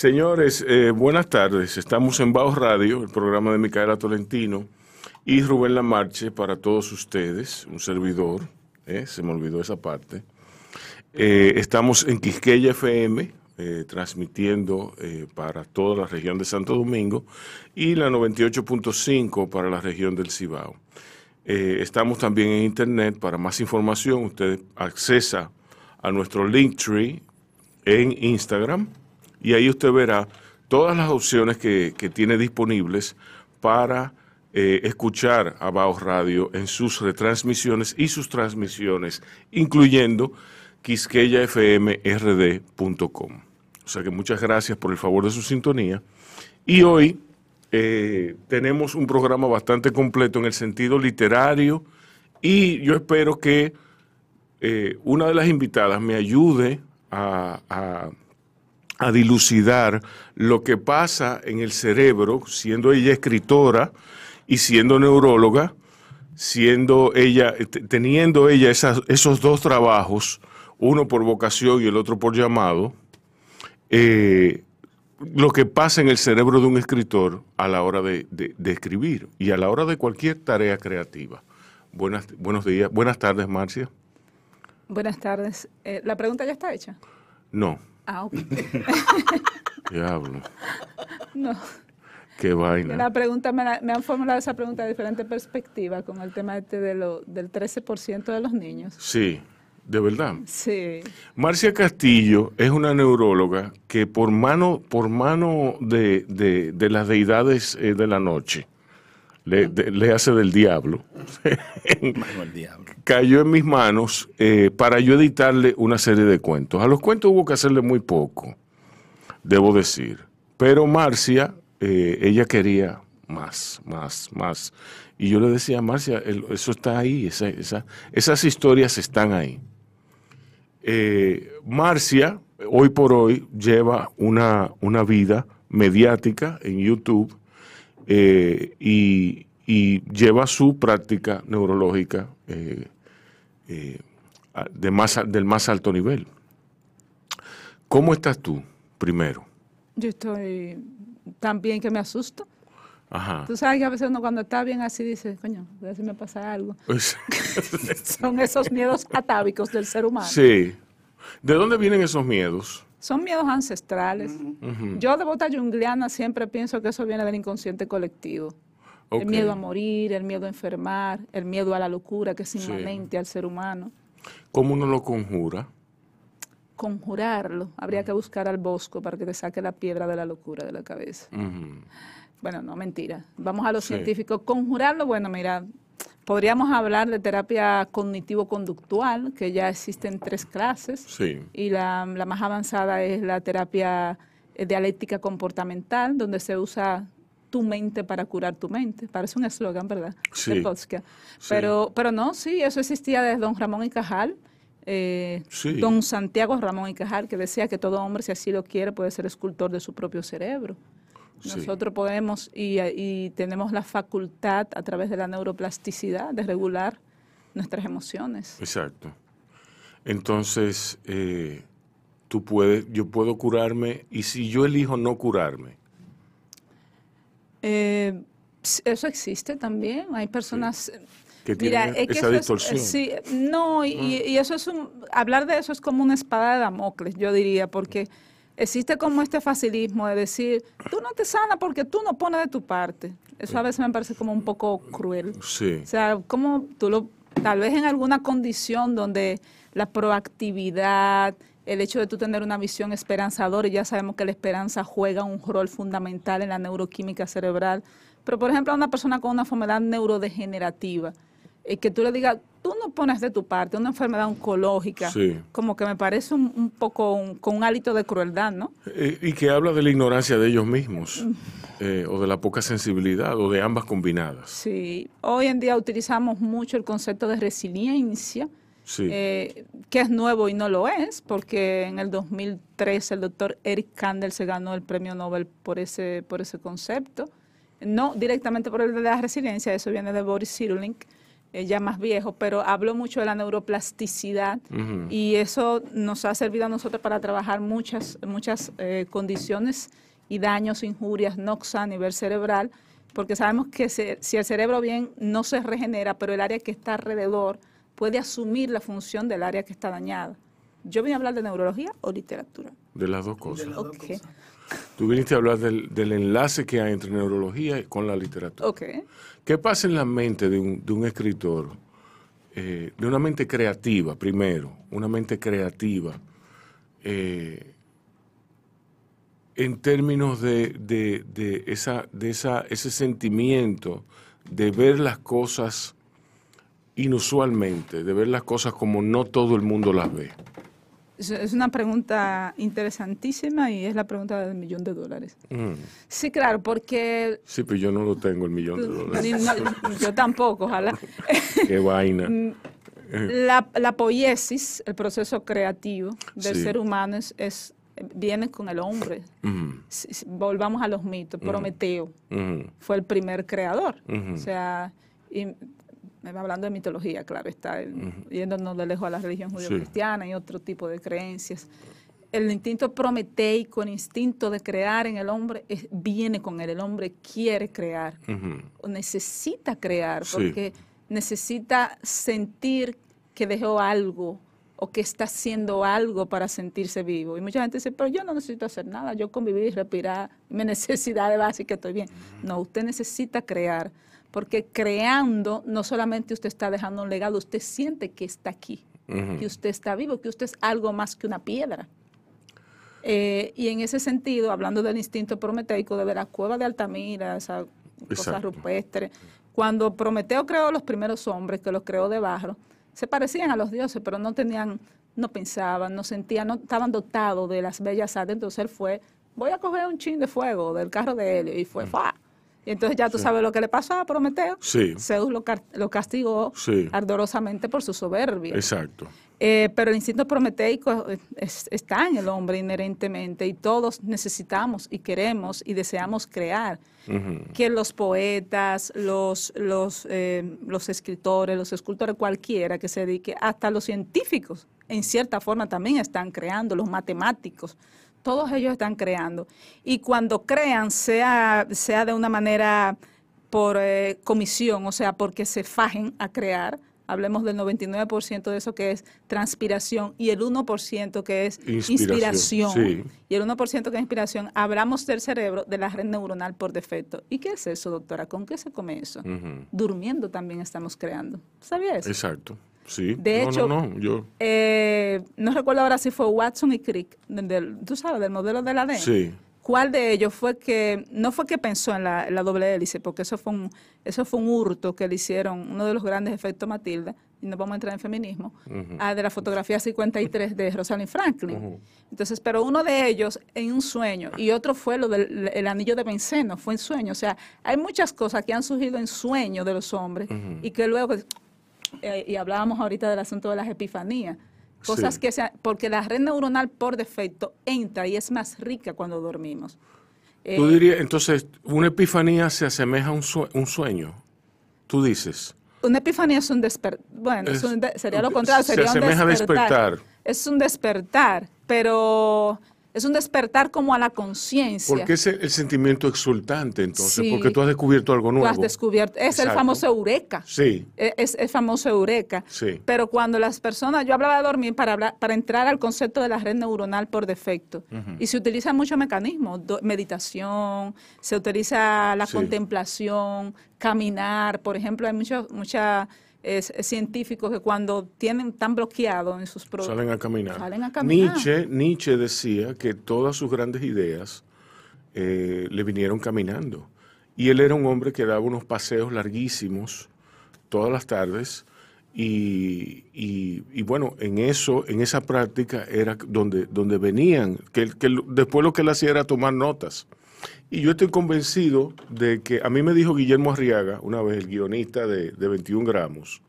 Señores, eh, buenas tardes. Estamos en Bajo Radio, el programa de Micaela Tolentino y Rubén Lamarche para todos ustedes, un servidor, eh, se me olvidó esa parte. Eh, estamos en Quisqueya FM, transmitiendo para toda la región de Santo Domingo y la 98.5 para la región del Cibao. estamos también en Internet. Para más información, usted accesa a nuestro Linktree en Instagram y ahí usted verá todas las opciones que, tiene disponibles para eh, escuchar a Baos Radio en sus retransmisiones y sus transmisiones, incluyendo quisqueyafmrd.com. O sea que muchas gracias por el favor de su sintonía. Y hoy eh, tenemos un programa bastante completo en el sentido literario y yo espero que eh, una de las invitadas me ayude a dilucidar lo que pasa en el cerebro, siendo ella escritora y siendo neuróloga, siendo ella, teniendo ella esos dos trabajos, uno por vocación y el otro por llamado, eh, lo que pasa en el cerebro de un escritor a la hora de, escribir y a la hora de cualquier tarea creativa. Buenas, buenos días, buenas tardes, Marcia. Buenas tardes. Eh, ¿La pregunta ya está hecha? No. Ah, Diablo. No. Qué vaina. La pregunta, me, han formulado esa pregunta de diferente perspectiva con el tema este de lo, del 13% de los niños. Sí, de verdad. Sí. Marcia Castillo es una neuróloga que por mano, por mano de, de, las deidades eh, de la noche, le, hace del diablo. Cayó en mis manos eh, para yo editarle una serie de cuentos. A los cuentos hubo que hacerle muy poco, debo decir. Pero Marcia, eh, ella quería más, más, más. Y yo le decía, Marcia, eso está ahí, esas historias están ahí. Eh, Marcia, hoy por hoy, lleva una, una vida mediática en YouTube eh, y, lleva su práctica neurológica eh, eh, de más, del más alto nivel. ¿Cómo estás tú, primero? Yo estoy tan bien que me asusto. Ajá. Tú sabes que a veces uno cuando está bien así dice, coño, a ver si me pasa algo. Son esos miedos atávicos del ser humano. Sí. ¿De dónde vienen esos miedos? Son miedos ancestrales. Yo de bota jungliana siempre pienso que eso viene del inconsciente colectivo. El miedo a morir, el miedo a enfermar, el miedo a la locura que es inmanente al ser humano. ¿Cómo uno lo conjura? Conjurarlo. Habría que buscar al bosco para que te saque la piedra de la locura de la cabeza. Bueno, no, mentira. Vamos a lo científico. Conjurarlo, bueno, mira, Podríamos hablar de terapia cognitivo-conductual, que ya existen tres clases. Sí. Y la, más avanzada es la terapia eh, dialéctica comportamental, donde se usa tu mente para curar tu mente. Parece un eslogan, ¿verdad? Sí. Pero, pero no, sí, eso existía desde don Ramón y Cajal. Eh, don Santiago Ramón y Cajal, que decía que todo hombre, si así lo quiere, puede ser escultor de su propio cerebro. Nosotros podemos y, tenemos la facultad a través de la neuroplasticidad de regular nuestras emociones. Exacto. Entonces, eh, tú puedes, yo puedo curarme y si yo elijo no curarme. Eh, eso existe también. Hay personas que tienen esa distorsión. sí, no, y, ah. y, eso es un, hablar de eso es como una espada de Damocles, yo diría, porque existe como este facilismo de decir, tú no te sanas porque tú no pones de tu parte. Eso a veces me parece como un poco cruel. Sí. O sea, como tú lo, tal vez en alguna condición donde la proactividad, el hecho de tú tener una visión esperanzadora, y ya sabemos que la esperanza juega un rol fundamental en la neuroquímica cerebral, pero por ejemplo a una persona con una enfermedad neurodegenerativa, y que tú le digas, tú no pones de tu parte una enfermedad oncológica, como que me parece un, poco con un hálito de crueldad, ¿no? Eh, y que habla de la ignorancia de ellos mismos, eh, o de la poca sensibilidad, o de ambas combinadas. Sí, hoy en día utilizamos mucho el concepto de resiliencia, eh, que es nuevo y no lo es, porque en el 2003 el doctor Eric Kandel se ganó el premio Nobel por ese, por ese concepto. No directamente por el de la resiliencia, eso viene de Boris Cyrulnik, eh, ya más viejo, pero hablo mucho de la neuroplasticidad y eso nos ha servido a nosotros para trabajar muchas, muchas eh, condiciones y daños, injurias, noxa a nivel cerebral, porque sabemos que se- si el cerebro bien no se regenera, pero el área que está alrededor puede asumir la función del área que está dañada. Yo vine a hablar de neurología o literatura. De las dos cosas. las dos Ok, cosas. Tú viniste a hablar del, del enlace que hay entre neurología y con la literatura. ok. ¿Qué pasa en la mente de un, de un escritor? Eh, de una mente creativa, primero, una mente creativa, eh, en términos de, de- de esa, de esa, ese sentimiento de ver las cosas inusualmente, de ver las cosas como no todo el mundo las ve. Es, una pregunta interesantísima y es la pregunta del millón de dólares. Mm. Sí, claro, porque Sí, pero yo no lo tengo, el millón de dólares. ni- no, yo tampoco, ojalá. Qué vaina. Mm, La, la poiesis, el proceso creativo del Sí. ser humano, es, es- viene con el hombre. Mm, Si- volvamos a los mitos. Prometeo mm, fue el primer creador. Ujú. O sea, y hablando de mitología, claro, está el- yéndonos de lejos a la religión judío-cristiana y otro tipo de creencias. El instinto prometeico, el instinto de crear en el hombre, es- viene con él. El hombre quiere crear o necesita crear, Sí. porque necesita sentir que dejó algo o que está haciendo algo para sentirse vivo. Y mucha gente dice, pero yo no necesito hacer nada, yo convivir, respirar, mis necesidades básicas, estoy bien. No, usted necesita crear, porque creando no solamente usted está dejando un legado, usted siente que está aquí, que usted está vivo, que usted es algo más que una piedra. Eh, y en ese sentido, hablando del instinto prometeico, de la cueva de Altamira, esa cosa Exacto. rupestre, cuando Prometeo creó los primeros hombres, que los creó de barro, se parecían a los dioses, pero no tenían, no pensaban, no sentían, no estaban dotados de las bellas artes. Entonces él fue, voy a coger un chin de fuego del carro de Helio, y fue, ¡fa! Y entonces ya tú sabes lo que le pasó a Prometeo. Sí. Zeus lo, castigó Sí. ardorosamente por su soberbia. Exacto. Eh, pero el instinto prometeico es- es- está en el hombre inherentemente y todos necesitamos y queremos y deseamos crear. Que los poetas, los, los, eh, los escritores, los escultores, cualquiera que se dedique, hasta los científicos, en cierta forma también están creando, los matemáticos, todos ellos están creando. Y cuando crean, sea, sea de una manera por eh, comisión, o sea, porque se fajen a crear, hablemos del 99% de eso que es transpiración y el 1% que es Inspiración, inspiración. sí. Y el 1% que es inspiración, hablamos del cerebro, de la red neuronal por defecto. ¿Y qué es eso, doctora? ¿Con qué se come eso? Durmiendo también estamos creando. ¿Sabía eso? Exacto. Sí. De no, hecho- no, no. Yo. Eh, no recuerdo ahora si fue Watson y Crick, del- tú sabes, del modelo del ADN. Sí. ¿Cuál de ellos fue que, no fue que pensó en la, en la doble hélice, porque eso fue, un, eso fue un hurto que le hicieron, uno de los grandes efectos Matilda, y no vamos a entrar en feminismo, ah, de la fotografía 53 de Rosalind Franklin. Entonces, pero uno de ellos en un sueño, y otro fue lo del el anillo de benceno, fue en sueño. O sea, hay muchas cosas que han surgido en sueño de los hombres, y que luego, eh, y hablábamos ahorita del asunto de las epifanías, cosas Sí. que se, porque la red neuronal por defecto entra y es más rica cuando dormimos. Tú Eh, dirías, entonces, una epifanía se asemeja a un, sue- un sueño. Tú dices. Una epifanía es un despertar. Bueno, es Es- un de- sería lo contrario, se sería un asemeja a despertar. Es un despertar, pero es un despertar como a la conciencia. ¿Por qué ese el sentimiento exultante entonces? Sí. Porque tú has descubierto algo Tú nuevo. has descubierto. Es el famoso eureka. Sí. E- Es el famoso eureka. Sí. Pero cuando las personas, yo hablaba de dormir para, hablar, para entrar al concepto de la red neuronal por defecto. Y se utilizan muchos mecanismos, do- meditación, se utiliza la Sí. contemplación, caminar. Por ejemplo, hay muchos mucha, eh, científicos que cuando tienen tan bloqueado en sus pro- Salen a caminar. Salen a caminar. Nietzsche, Nietzsche decía que todas sus grandes ideas eh, le vinieron caminando. Y él era un hombre que daba unos paseos larguísimos todas las tardes. Y, y- y bueno, en eso, en esa práctica era donde, donde venían, que, que después lo que él hacía era tomar notas. Y yo estoy convencido de que, a mí me dijo Guillermo Arriaga, una vez el guionista de, de 21 gramos,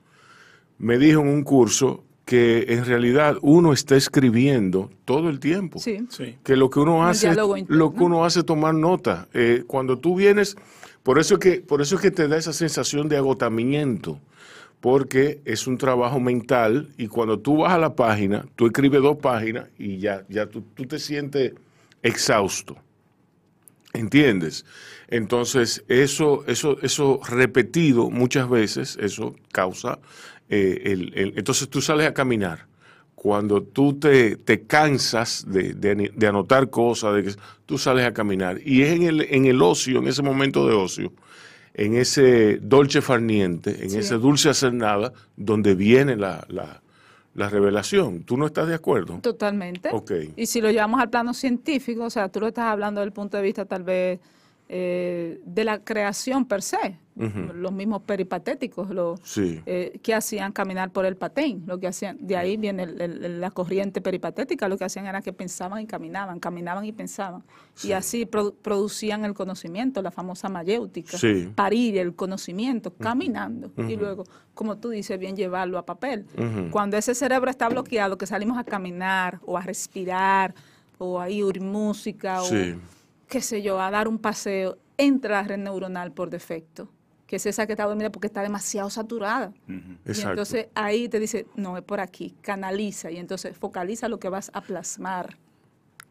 me dijo en un curso que en realidad uno está escribiendo todo el tiempo. Sí. Sí. Que lo que uno Un hace, interno. lo que uno hace es tomar nota. Eh, cuando tú vienes, por eso, es que, por eso es que te da esa sensación de agotamiento, porque es un trabajo mental y cuando tú vas a la página, tú escribes dos páginas y ya, ya tú, tú te sientes exhausto. ¿Entiendes? Entonces, eso, eso, eso repetido muchas veces, eso causa eh, el, el- entonces tú sales a caminar. Cuando tú te, te cansas de, de- de anotar cosas, de que tú sales a caminar. Y es en el, en el ocio, en ese momento de ocio, en ese dolce farniente, en Sí. ese dulce hacer nada, donde viene la, la- la revelación. ¿Tú no estás de acuerdo? Totalmente. Ok. Y si lo llevamos al plano científico, o sea, tú lo estás hablando desde el punto de vista tal vez eh, de la creación per se, los mismos peripatéticos, los Sí. eh, que hacían caminar por el patén, lo que hacían, de ahí viene el- el- la corriente peripatética, lo que hacían era que pensaban y caminaban, caminaban y pensaban, y así produ- producían el conocimiento, la famosa mayéutica, Sí. parir el conocimiento caminando, y luego, como tú dices, bien llevarlo a papel. Cuando ese cerebro está bloqueado, que salimos a caminar o a respirar o a ir oír música o qué sé yo, a dar un paseo, entra la red neuronal por defecto, que es esa que está dormida porque está demasiado saturada. Y Exacto. entonces ahí te dice, no, es por aquí, canaliza y entonces focaliza lo que vas a plasmar.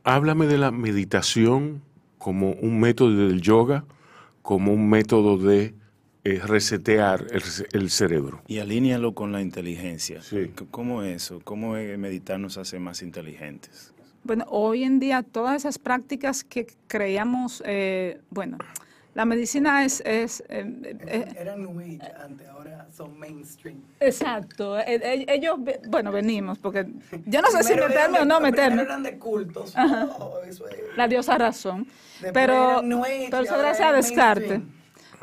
Háblame de la meditación como un método del yoga, como un método de eh, resetear el, ce- el cerebro. Y alínealo con la inteligencia. Sí. ¿Cómo eso? ¿Cómo meditar nos hace más inteligentes? Bueno, hoy en día todas esas prácticas que creíamos, eh, bueno, la medicina es... es eh, eh, Eran New Age antes, ahora son mainstream. exacto, eh, eh, ellos, bueno, venimos, porque yo no sé si eran meterme o no meterme. eran de cultos. Oh, eso es. la diosa razón. Después Pero, eran pero eso gracias a es Descartes. mainstream.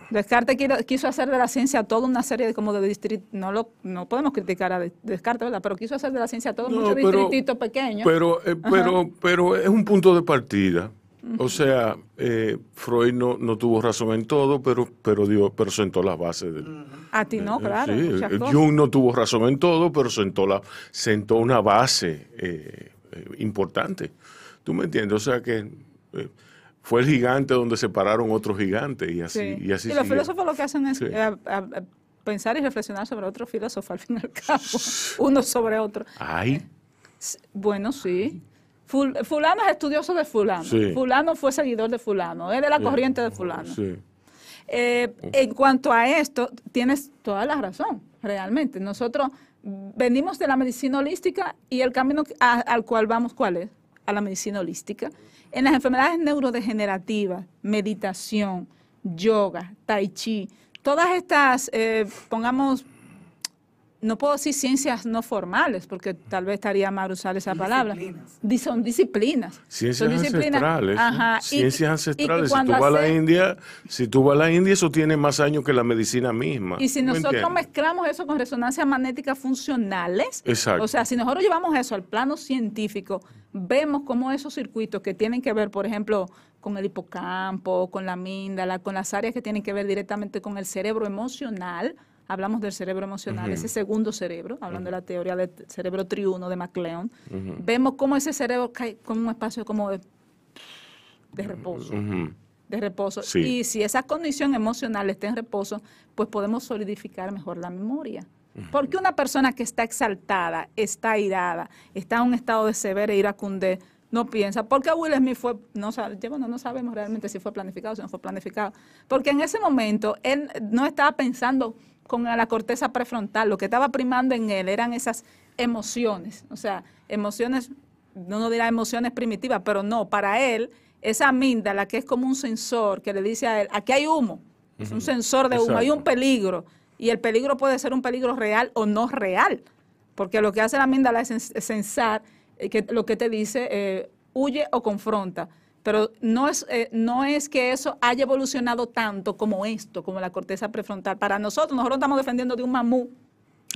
Descartes quiso, hacer de la ciencia toda una serie de como de distritos, no lo no podemos criticar a Des- Descartes, ¿verdad? Pero quiso hacer de la ciencia todo No, muchos distrititos pequeños. Pero, eh, pero, pero es un punto de partida. O sea, eh, Freud no, no tuvo razón en todo, pero, pero, dio, pero sentó las bases del, a ti no, claro. Sí, eh, cosas. Jung no tuvo razón en todo, pero sentó, la, sentó una base importante. ¿Tú me entiendes? O sea que fue el gigante donde se pararon otros gigantes y así, Sí. y así los siguió. filósofos lo que hacen es Sí. eh, a- a- a pensar y reflexionar sobre otro filósofo al fin y al cabo, uno sobre otro. Ay, S- Bueno, sí. Ful- fulano es estudioso de fulano. Sí. Fulano fue seguidor de fulano. Es de la corriente de fulano. sí. Eh, en cuanto a esto, tienes toda la razón, realmente. Nosotros venimos de la medicina holística y el camino a- al cual vamos, ¿cuál es? A la medicina holística. En las enfermedades neurodegenerativas, meditación, yoga, tai chi, todas estas, eh, pongamos, no puedo decir ciencias no formales, porque tal vez estaría mal usar esa palabra. Disciplinas. Di- Son disciplinas. Ciencias Son disciplinas. ancestrales. Ajá, y- Ciencias y ancestrales. Si tú cuando vas a la India, si tú vas a la India, eso tiene más años que la medicina misma. Y si ¿Tú me nosotros entiendes? mezclamos eso con resonancias magnéticas funcionales, Exacto. o sea, si nosotros llevamos eso al plano científico, vemos cómo esos circuitos que tienen que ver, por ejemplo, con el hipocampo, con la amígdala, con las áreas que tienen que ver directamente con el cerebro emocional, hablamos del cerebro emocional, ese segundo cerebro, hablando de la teoría del cerebro triuno de MacLeod, vemos cómo ese cerebro cae como un espacio como de, de reposo de reposo. Sí. Y si esa condición emocional está en reposo, pues podemos solidificar mejor la memoria. Porque una persona que está exaltada, está irada, está en un estado de severa iracundez, no piensa. Porque Will Smith fue, no, bueno, no sabemos realmente si fue planificado o si no fue planificado. Porque en ese momento él no estaba pensando con la corteza prefrontal, lo que estaba primando en él eran esas emociones, o sea, emociones, no nos dirá emociones primitivas, pero no, para él, esa amígdala que es como un sensor que le dice a él, aquí hay humo, es un sensor de humo, hay un peligro, y el peligro puede ser un peligro real o no real, porque lo que hace la amígdala es sens- sensar eh, que lo que te dice, eh, huye o confronta. Pero no es, eh, no es que eso haya evolucionado tanto como esto, como la corteza prefrontal. Para nosotros, nosotros estamos defendiendo de un mamú.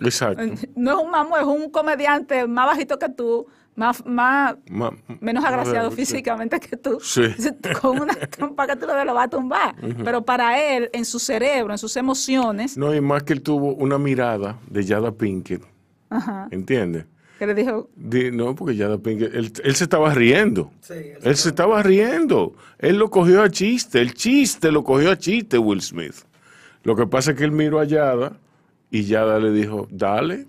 Exacto. No es un mamú, es un comediante más bajito que tú, más, más Ma- menos agraciado físicamente que tú. Sí. Con una trompa que tú lo, lo vas a tumbar. Pero para él, en su cerebro, en sus emociones, No, y más que él tuvo una mirada de Yada Pinkett, ajá, ¿entiendes? Que le dijo, Di- no, porque Yada Pinkett, él, él se estaba riendo. Sí, él Él se estaba riendo. Él lo cogió a chiste. El chiste lo cogió a chiste Will Smith. Lo que pasa es que él miró a Yada Y Yada le dijo, dale.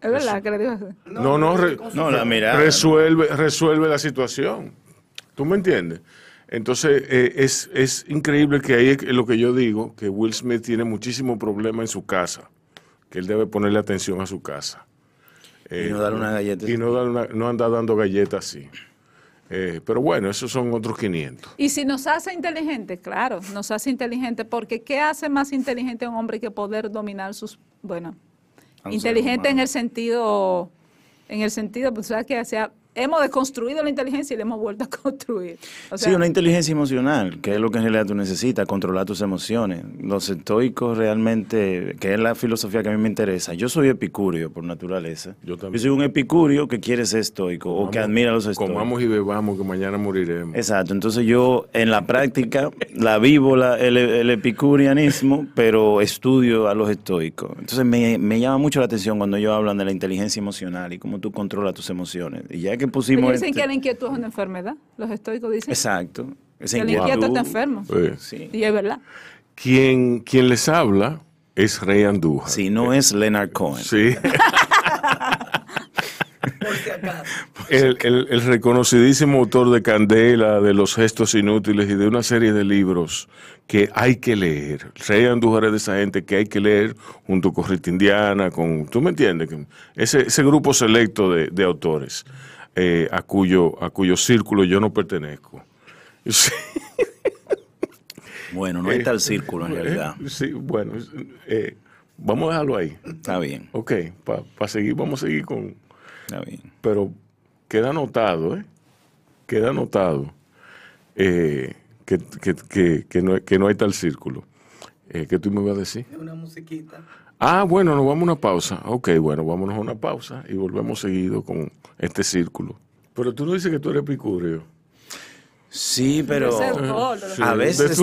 Es verdad que le así. No, no, re- No, la mirada. resuelve, resuelve la situación. ¿Tú me entiendes? Entonces, eh, es, es increíble que ahí es lo que yo digo, que Will Smith tiene muchísimo problema en su casa, que él debe ponerle atención a su casa. Y no darle una galleta. Y no, dar una- no anda dando galletas así. Eh, pero bueno, esos son otros 500. Y si nos hace inteligentes, claro, nos hace inteligentes, porque ¿qué hace más inteligente a un hombre que poder dominar sus, bueno, inteligente en el sentido, en el sentido, pues sabes que sea, hemos deconstruido la inteligencia y la hemos vuelto a construir. O sea, sí, una inteligencia emocional, que es lo que en realidad tú necesitas, controlar tus emociones. Los estoicos realmente, que es la filosofía que a mí me interesa. Yo soy epicurio por naturaleza. Yo también. soy un epicurio que quiere ser estoico o que admira a los estoicos. Comamos y bebamos, que mañana moriremos. Exacto, entonces yo en la práctica la vivo la- el, el epicurianismo, pero estudio a los estoicos. Entonces me, me llama mucho la atención cuando ellos hablan de la inteligencia emocional y cómo tú controlas tus emociones. Y ya que pusimos... dicen este- que la inquietud es una enfermedad. Los estoicos dicen Exacto. Esa que el inquieto inquietud. está enfermo. Eh, Sí. Y es verdad. Quien, quien les habla es Rey Andújar. Si no es Leonard Cohen. Sí. El, el- el reconocidísimo autor de Candela, de Los Gestos Inútiles y de una serie de libros que hay que leer. Rey Andújar es de esa gente que hay que leer junto con Rita Indiana, con, ¿tú me entiendes? Ese, ese grupo selecto de, de autores eh, a, cuyo, a cuyo círculo yo no pertenezco. Sí, Bueno, no hay tal círculo en realidad. eh, sí, bueno, eh, vamos a dejarlo ahí. Está bien, Ok, para seguir, vamos a seguir con... está bien. pero queda anotado, ¿eh? Queda anotado eh, que, que- que- que no, que no hay tal círculo. Eh, ¿Qué tú me vas a decir? De una musiquita. Ah, bueno, nos vamos a una pausa. Ok, bueno, vámonos a una pausa y volvemos seguido con este círculo. Pero tú no dices que tú eres epicurio. Sí, pero a veces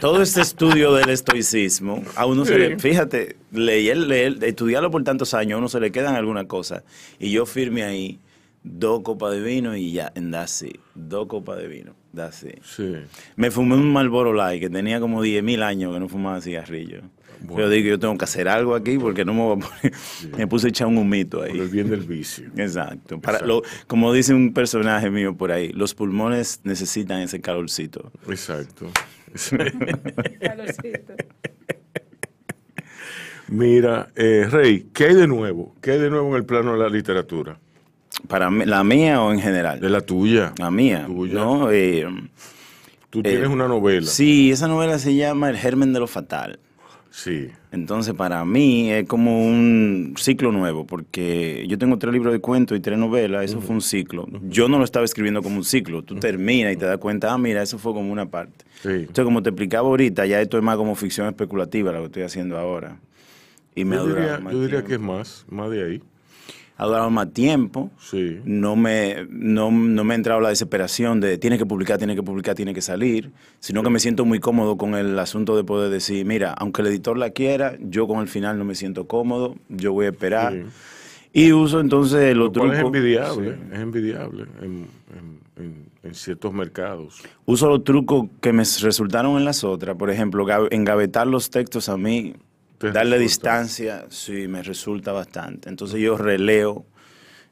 todo este estudio del estoicismo, a uno se Sí. le, fíjate, leer, leer, estudiarlo por tantos años, a uno se le quedan algunas cosas. Y yo firme ahí dos copas de vino y ya, en that's it. Dos copas de vino, that's it. Sí. Me fumé un Marlboro Light que tenía como 10 mil años que no fumaba cigarrillo. Bueno. Pero digo, yo tengo que hacer algo aquí porque no me voy a poner. Me puse a echar un humito Por el ahí. bien del vicio. Exacto. Para Exacto. lo- como dice un personaje mío por ahí, los pulmones necesitan ese calorcito. Exacto. Calorcito. Mira, eh, Rey, ¿qué hay de nuevo? ¿Qué hay de nuevo en el plano de la literatura? Para mí- la mía o en general. De la tuya. La mía. Tuya. ¿no? Eh, Tú tienes una novela. sí, esa novela se llama El germen de lo fatal. Sí. Entonces, para mí es como un ciclo nuevo, porque yo tengo tres libros de cuentos y tres novelas, eso fue un ciclo. Yo no lo estaba escribiendo como un ciclo, tú terminas y te das cuenta, ah, mira, eso fue como una parte. Sí. Entonces, como te explicaba ahorita, ya esto es más como ficción especulativa, lo que estoy haciendo ahora. Y me Yo diría, yo diría que es más, más de ahí. Ha durado más tiempo. Sí. No me, no, no me ha entrado la desesperación de tiene que publicar, tiene que publicar, tiene que salir, sino que me siento muy cómodo con el asunto de poder decir, mira, aunque el editor la quiera, yo con el final no me siento cómodo, yo voy a esperar. Sí. Y uso entonces los Lo cual es trucos. envidiable, Sí. es envidiable en, en- en- en ciertos mercados. Uso los trucos que me resultaron en las otras. Por ejemplo, ga- engavetar los textos a mí, darle resulta. distancia, sí, me resulta bastante. Entonces yo releo,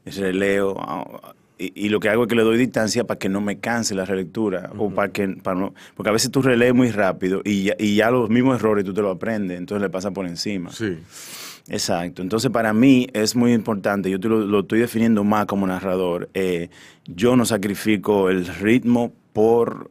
releo, ah, y, y lo que hago es que le doy distancia para que no me canse la relectura. o para que, para no- porque a veces tú relees muy rápido y ya, y ya los mismos errores tú te los aprendes, entonces le pasa por encima. Sí. Exacto. Entonces, para mí es muy importante, yo te lo, lo estoy definiendo más como narrador, eh, yo no sacrifico el ritmo por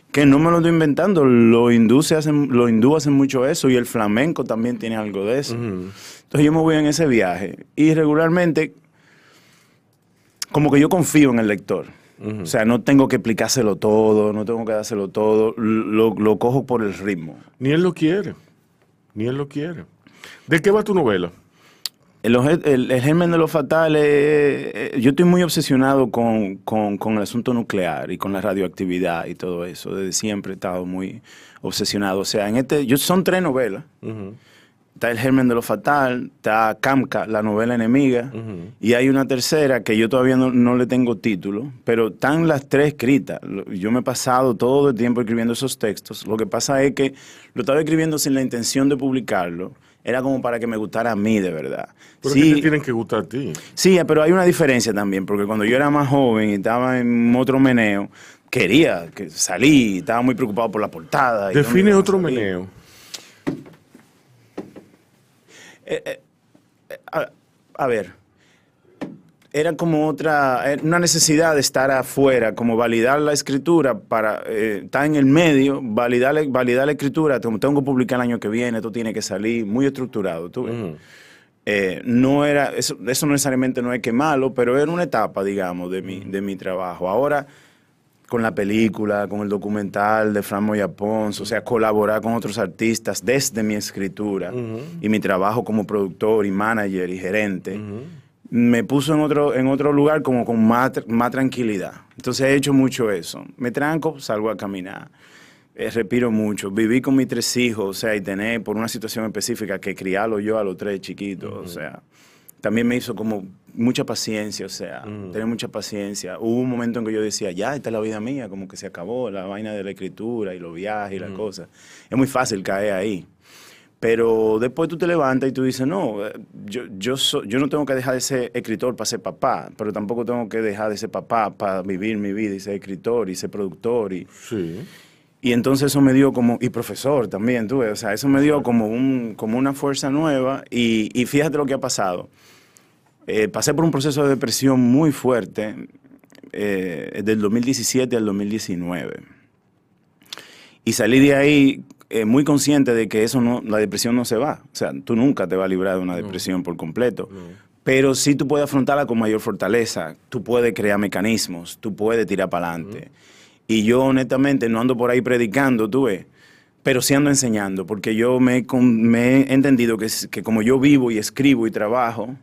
que no me lo estoy inventando, los hindúes hacen, los hindúes hacen mucho eso y el flamenco también tiene algo de eso. Entonces yo me voy en ese viaje y regularmente como que yo confío en el lector. O sea, no tengo que explicárselo todo, no tengo que dárselo todo, lo, lo cojo por el ritmo. Ni él lo quiere. Ni él lo quiere. ¿De qué va tu novela? El, el- el germen de lo fatal, es- eh, yo estoy muy obsesionado con, con- el asunto nuclear y con la radioactividad y todo eso. Desde siempre he estado muy obsesionado. O sea, en este, yo, son tres novelas. Ujú. Está el germen de lo fatal, está Kamka, la novela enemiga, y hay una tercera que yo todavía no, no le tengo título, pero están las tres escritas. Yo me he pasado todo el tiempo escribiendo esos textos. Lo que pasa es que lo estaba escribiendo sin la intención de publicarlo. Era como para que me gustara a mí de verdad. Pero Sí, que te tienen que gustar a ti. Sí, pero hay una diferencia también, porque cuando yo era más joven y estaba en otro meneo, quería que salí, estaba muy preocupado por la portada. Define otro salir. meneo. A, a ver, era como otra, una necesidad de estar afuera, como validar la escritura para eh, estar en el medio, validar, la- validar la escritura, como tengo que publicar el año que viene, esto tiene que salir muy estructurado. ¿tú ves? Eh, no era, eso, eso no necesariamente no es que malo, pero era una etapa, digamos, de mi, de mi trabajo. Ahora, con la película, con el documental de Fran Moya Pons, o sea, colaborar con otros artistas desde mi escritura y mi trabajo como productor y manager y gerente, me puso en otro, en otro lugar como con más, más tranquilidad. Entonces he hecho mucho eso. Me tranco, salgo a caminar. Eh, respiro mucho. Viví con mis tres hijos, o sea, y tener por una situación específica que criarlo yo a los tres chiquitos, o sea, también me hizo como mucha paciencia, o sea, tener mucha paciencia. Hubo un momento en que yo decía, ya, esta es la vida mía, como que se acabó la vaina de la escritura y los viajes y las cosas. Es muy fácil caer ahí. Pero después tú te levantas y tú dices, no, eh, yo, yo, so- yo no tengo que dejar de ser escritor para ser papá, pero tampoco tengo que dejar de ser papá para vivir mi vida y ser escritor y ser productor y, Sí. y entonces eso me dio como, y profesor también, tú ves, o sea, eso me dio como, un, como una fuerza nueva y, y fíjate lo que ha pasado. Eh, pasé por un proceso de depresión muy fuerte eh, del 2017 al 2019. Y salí de ahí eh, muy consciente de que eso no, la depresión no se va. O sea, tú nunca te vas a librar de una depresión por completo. Pero sí tú puedes afrontarla con mayor fortaleza. Tú puedes crear mecanismos, tú puedes tirar para adelante. Y yo honestamente no ando por ahí predicando, tú ves, pero sí ando enseñando, porque yo me, me he entendido que, que como yo vivo y escribo y trabajo,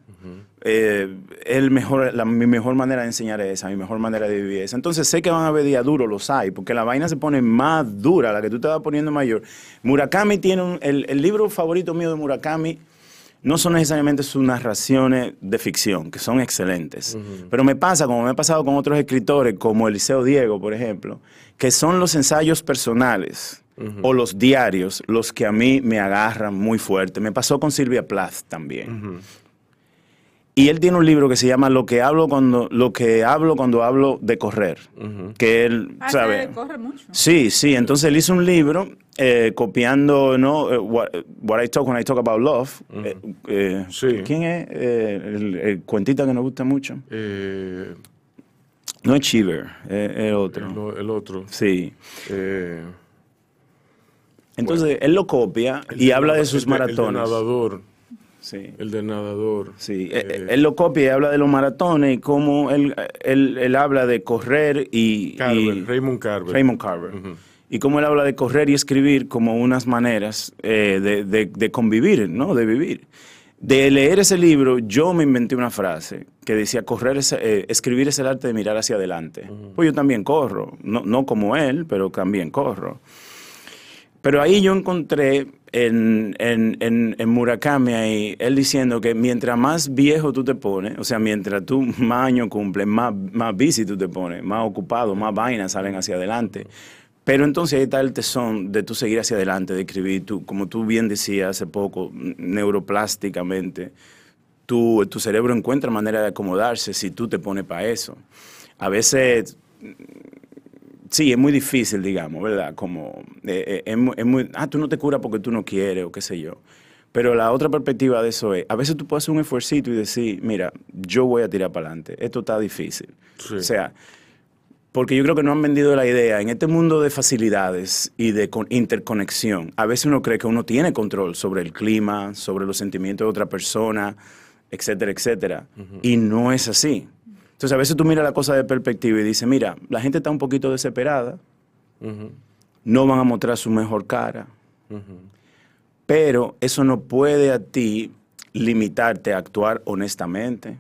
eh, el mejor, la, mi mejor manera de enseñar es esa, mi mejor manera de vivir es esa. Entonces sé que van a haber días duros, los hay, porque la vaina se pone más dura, la que tú te vas poniendo mayor. Murakami tiene un, el, el libro favorito mío de Murakami no son necesariamente sus narraciones de ficción, que son excelentes. Pero me pasa, como me ha pasado con otros escritores, como Eliseo Diego, por ejemplo, que son los ensayos personales o los diarios los que a mí me agarran muy fuerte. Me pasó con Silvia Plath también. Y él tiene un libro que se llama Lo que hablo cuando, lo que hablo, cuando hablo de correr. Que él, Ah, ¿sabe? corre mucho. Sí, sí. Entonces él hizo un libro eh, copiando, ¿no? Eh, what, what I talk when I talk about love. Eh, eh, Sí. ¿Quién es? Eh, el, el cuentita que nos gusta mucho. Eh, No es Cheever, es el otro. el, el otro. Sí. Eh, Entonces él lo copia y habla de el sus El de maratones. nadador. Sí. El de nadador. Sí, Eh, eh, él lo copia y habla de los maratones y cómo él, él, él habla de correr y... Carver, y- Raymond Carver. Raymond Carver. Y cómo él habla de correr y escribir como unas maneras eh, de, de- de convivir, ¿no? De vivir. De leer ese libro, yo me inventé una frase que decía, correr es, eh, escribir es el arte de mirar hacia adelante. Pues yo también corro, no, no como él, pero también corro. Pero ahí yo encontré en, en, en, Murakami ahí, él diciendo que mientras más viejo tú te pones, o sea, mientras tú más años cumples, más, más busy tú te pones, más ocupado, más vainas salen hacia adelante. Pero entonces ahí está el tesón de tú seguir hacia adelante, de escribir, tú, como tú bien decías hace poco, neuroplásticamente, tu, tu cerebro encuentra manera de acomodarse si tú te pones para eso. A veces sí, es muy difícil, digamos, ¿verdad? Como, eh, eh, es, mu- es muy, ah, tú no te curas porque tú no quieres o qué sé yo. Pero la otra perspectiva de eso es, a veces tú puedes hacer un esfuercito y decir, mira, yo voy a tirar para adelante, esto está difícil. Sí. O sea, porque yo creo que no han vendido la idea, en este mundo de facilidades y de con- interconexión, a veces uno cree que uno tiene control sobre el clima, sobre los sentimientos de otra persona, etcétera, etcétera. Y no es así. Entonces a veces tú miras la cosa de perspectiva y dices, mira, la gente está un poquito desesperada, no van a mostrar su mejor cara, pero eso no puede a ti limitarte a actuar honestamente,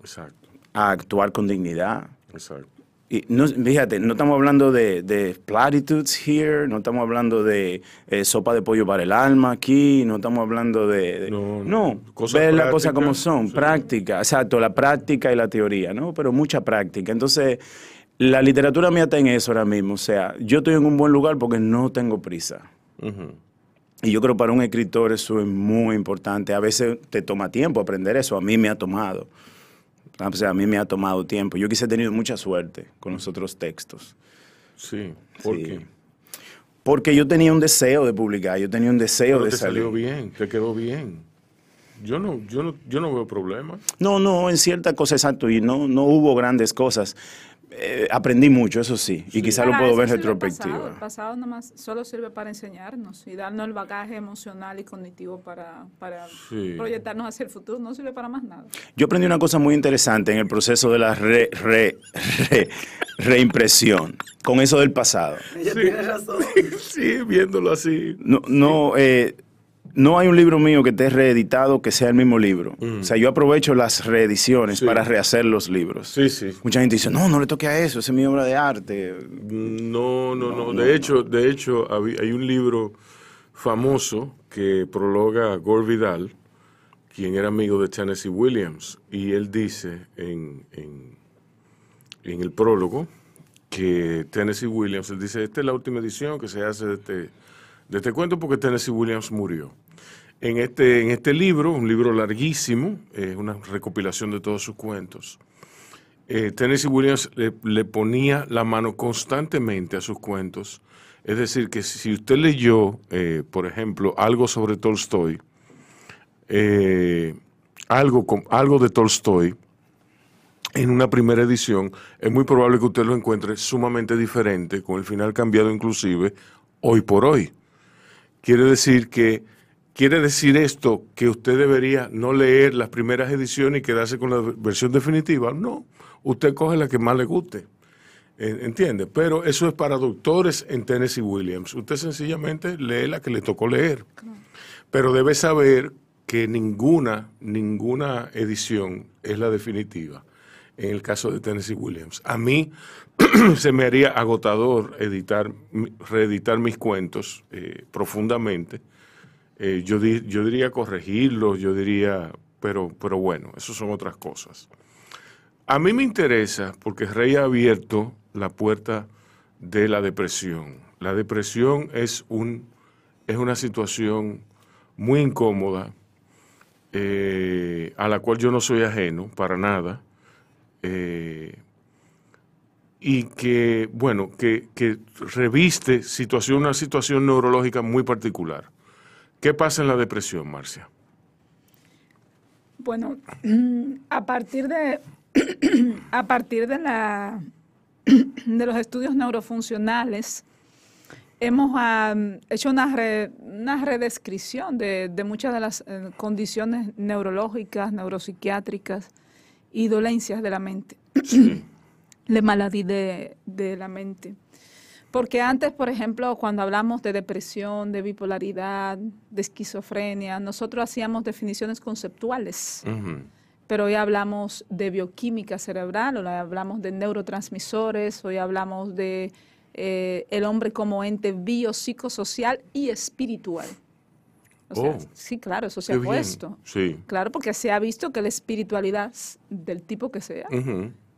Exacto, a actuar con dignidad. exacto. Y no, fíjate, no estamos hablando de, de platitudes here, no estamos hablando de eh, sopa de pollo para el alma aquí, no estamos hablando de... de- No, no. ver las cosas como son, sí. práctica, exacto, la práctica y la teoría, ¿no? Pero mucha práctica. Entonces, la literatura mía está en eso ahora mismo, o sea, yo estoy en un buen lugar porque no tengo prisa. Y yo creo para un escritor eso es muy importante. A veces te toma tiempo aprender eso. A mí me ha tomado. O sea, a mí me ha tomado tiempo. Yo quise tenido mucha suerte con los otros textos. Sí, ¿por Sí. qué? Porque yo tenía un deseo de publicar, yo tenía un deseo Pero de te salir. salió bien, te quedó bien. Yo no, yo no, yo no veo problema. No, no, en cierta cosa exacto. Y no, no hubo grandes cosas. Eh, aprendí mucho, eso sí. Y quizá lo puedo ver en sirve el pasado. retrospectiva. El pasado nada más solo sirve para enseñarnos y darnos el bagaje emocional y cognitivo para, para Sí. proyectarnos hacia el futuro. No sirve para más nada. Yo aprendí una cosa muy interesante en el proceso de la re- re- re- reimpresión, con eso del pasado. Ella tiene razón. Sí, viéndolo así. No, no, eh, no hay un libro mío que esté reeditado que sea el mismo libro. O sea, yo aprovecho las reediciones Sí. para rehacer los libros. Sí, sí. Mucha gente dice, no, no le toque a eso, esa es mi obra de arte. No, no, no. De hecho, de hecho, hay un libro famoso que prologa Gore Vidal, quien era amigo de Tennessee Williams, y él dice en, en, en el prólogo que Tennessee Williams, él dice, esta es la última edición que se hace de este, de este cuento porque Tennessee Williams murió. En este, en este libro, un libro larguísimo, es una recopilación de todos sus cuentos, eh, Tennessee Williams le, ponía la mano constantemente a sus cuentos. Es decir, que si usted leyó, eh, por ejemplo, algo sobre Tolstoy, eh, algo, con- algo de Tolstoy en una primera edición, es muy probable que usted lo encuentre sumamente diferente, con el final cambiado inclusive, hoy por hoy. Quiere decir que quiere decir esto que usted debería no leer las primeras ediciones y quedarse con la versión definitiva. No, usted coge la que más le guste. ¿Entiende? Pero eso es para doctores en Tennessee Williams. Usted sencillamente lee la que le tocó leer. Pero debe saber que ninguna, ninguna edición es la definitiva. En el caso de Tennessee Williams. A mí se me haría agotador editar, reeditar mis cuentos eh, profundamente. Eh, yo, di- yo diría corregirlos, yo diría, pero, pero bueno, eso son otras cosas. A mí me interesa porque Rey ha abierto la puerta de la depresión. La depresión es, un, es una situación muy incómoda eh, a la cual yo no soy ajeno para nada. eh, y que, bueno, que reviste situación, una situación neurológica muy particular. ¿Qué pasa en la depresión, Marcia? Bueno, a partir de a partir de la de los estudios neurofuncionales hemos hecho una, re- una redescripción de, de muchas de las eh, condiciones neurológicas, neuropsiquiátricas y dolencias de la mente, le maladie de, de la mente. Porque antes, por ejemplo, cuando hablamos de depresión, de bipolaridad, de esquizofrenia, nosotros hacíamos definiciones conceptuales pero hoy hablamos de bioquímica cerebral, hoy hablamos de neurotransmisores, hoy hablamos de eh, el hombre como ente biopsicosocial y espiritual. O sea, Oh. sí, claro, eso se ha puesto. Sí. Claro, porque se ha visto que la espiritualidad, del tipo que sea.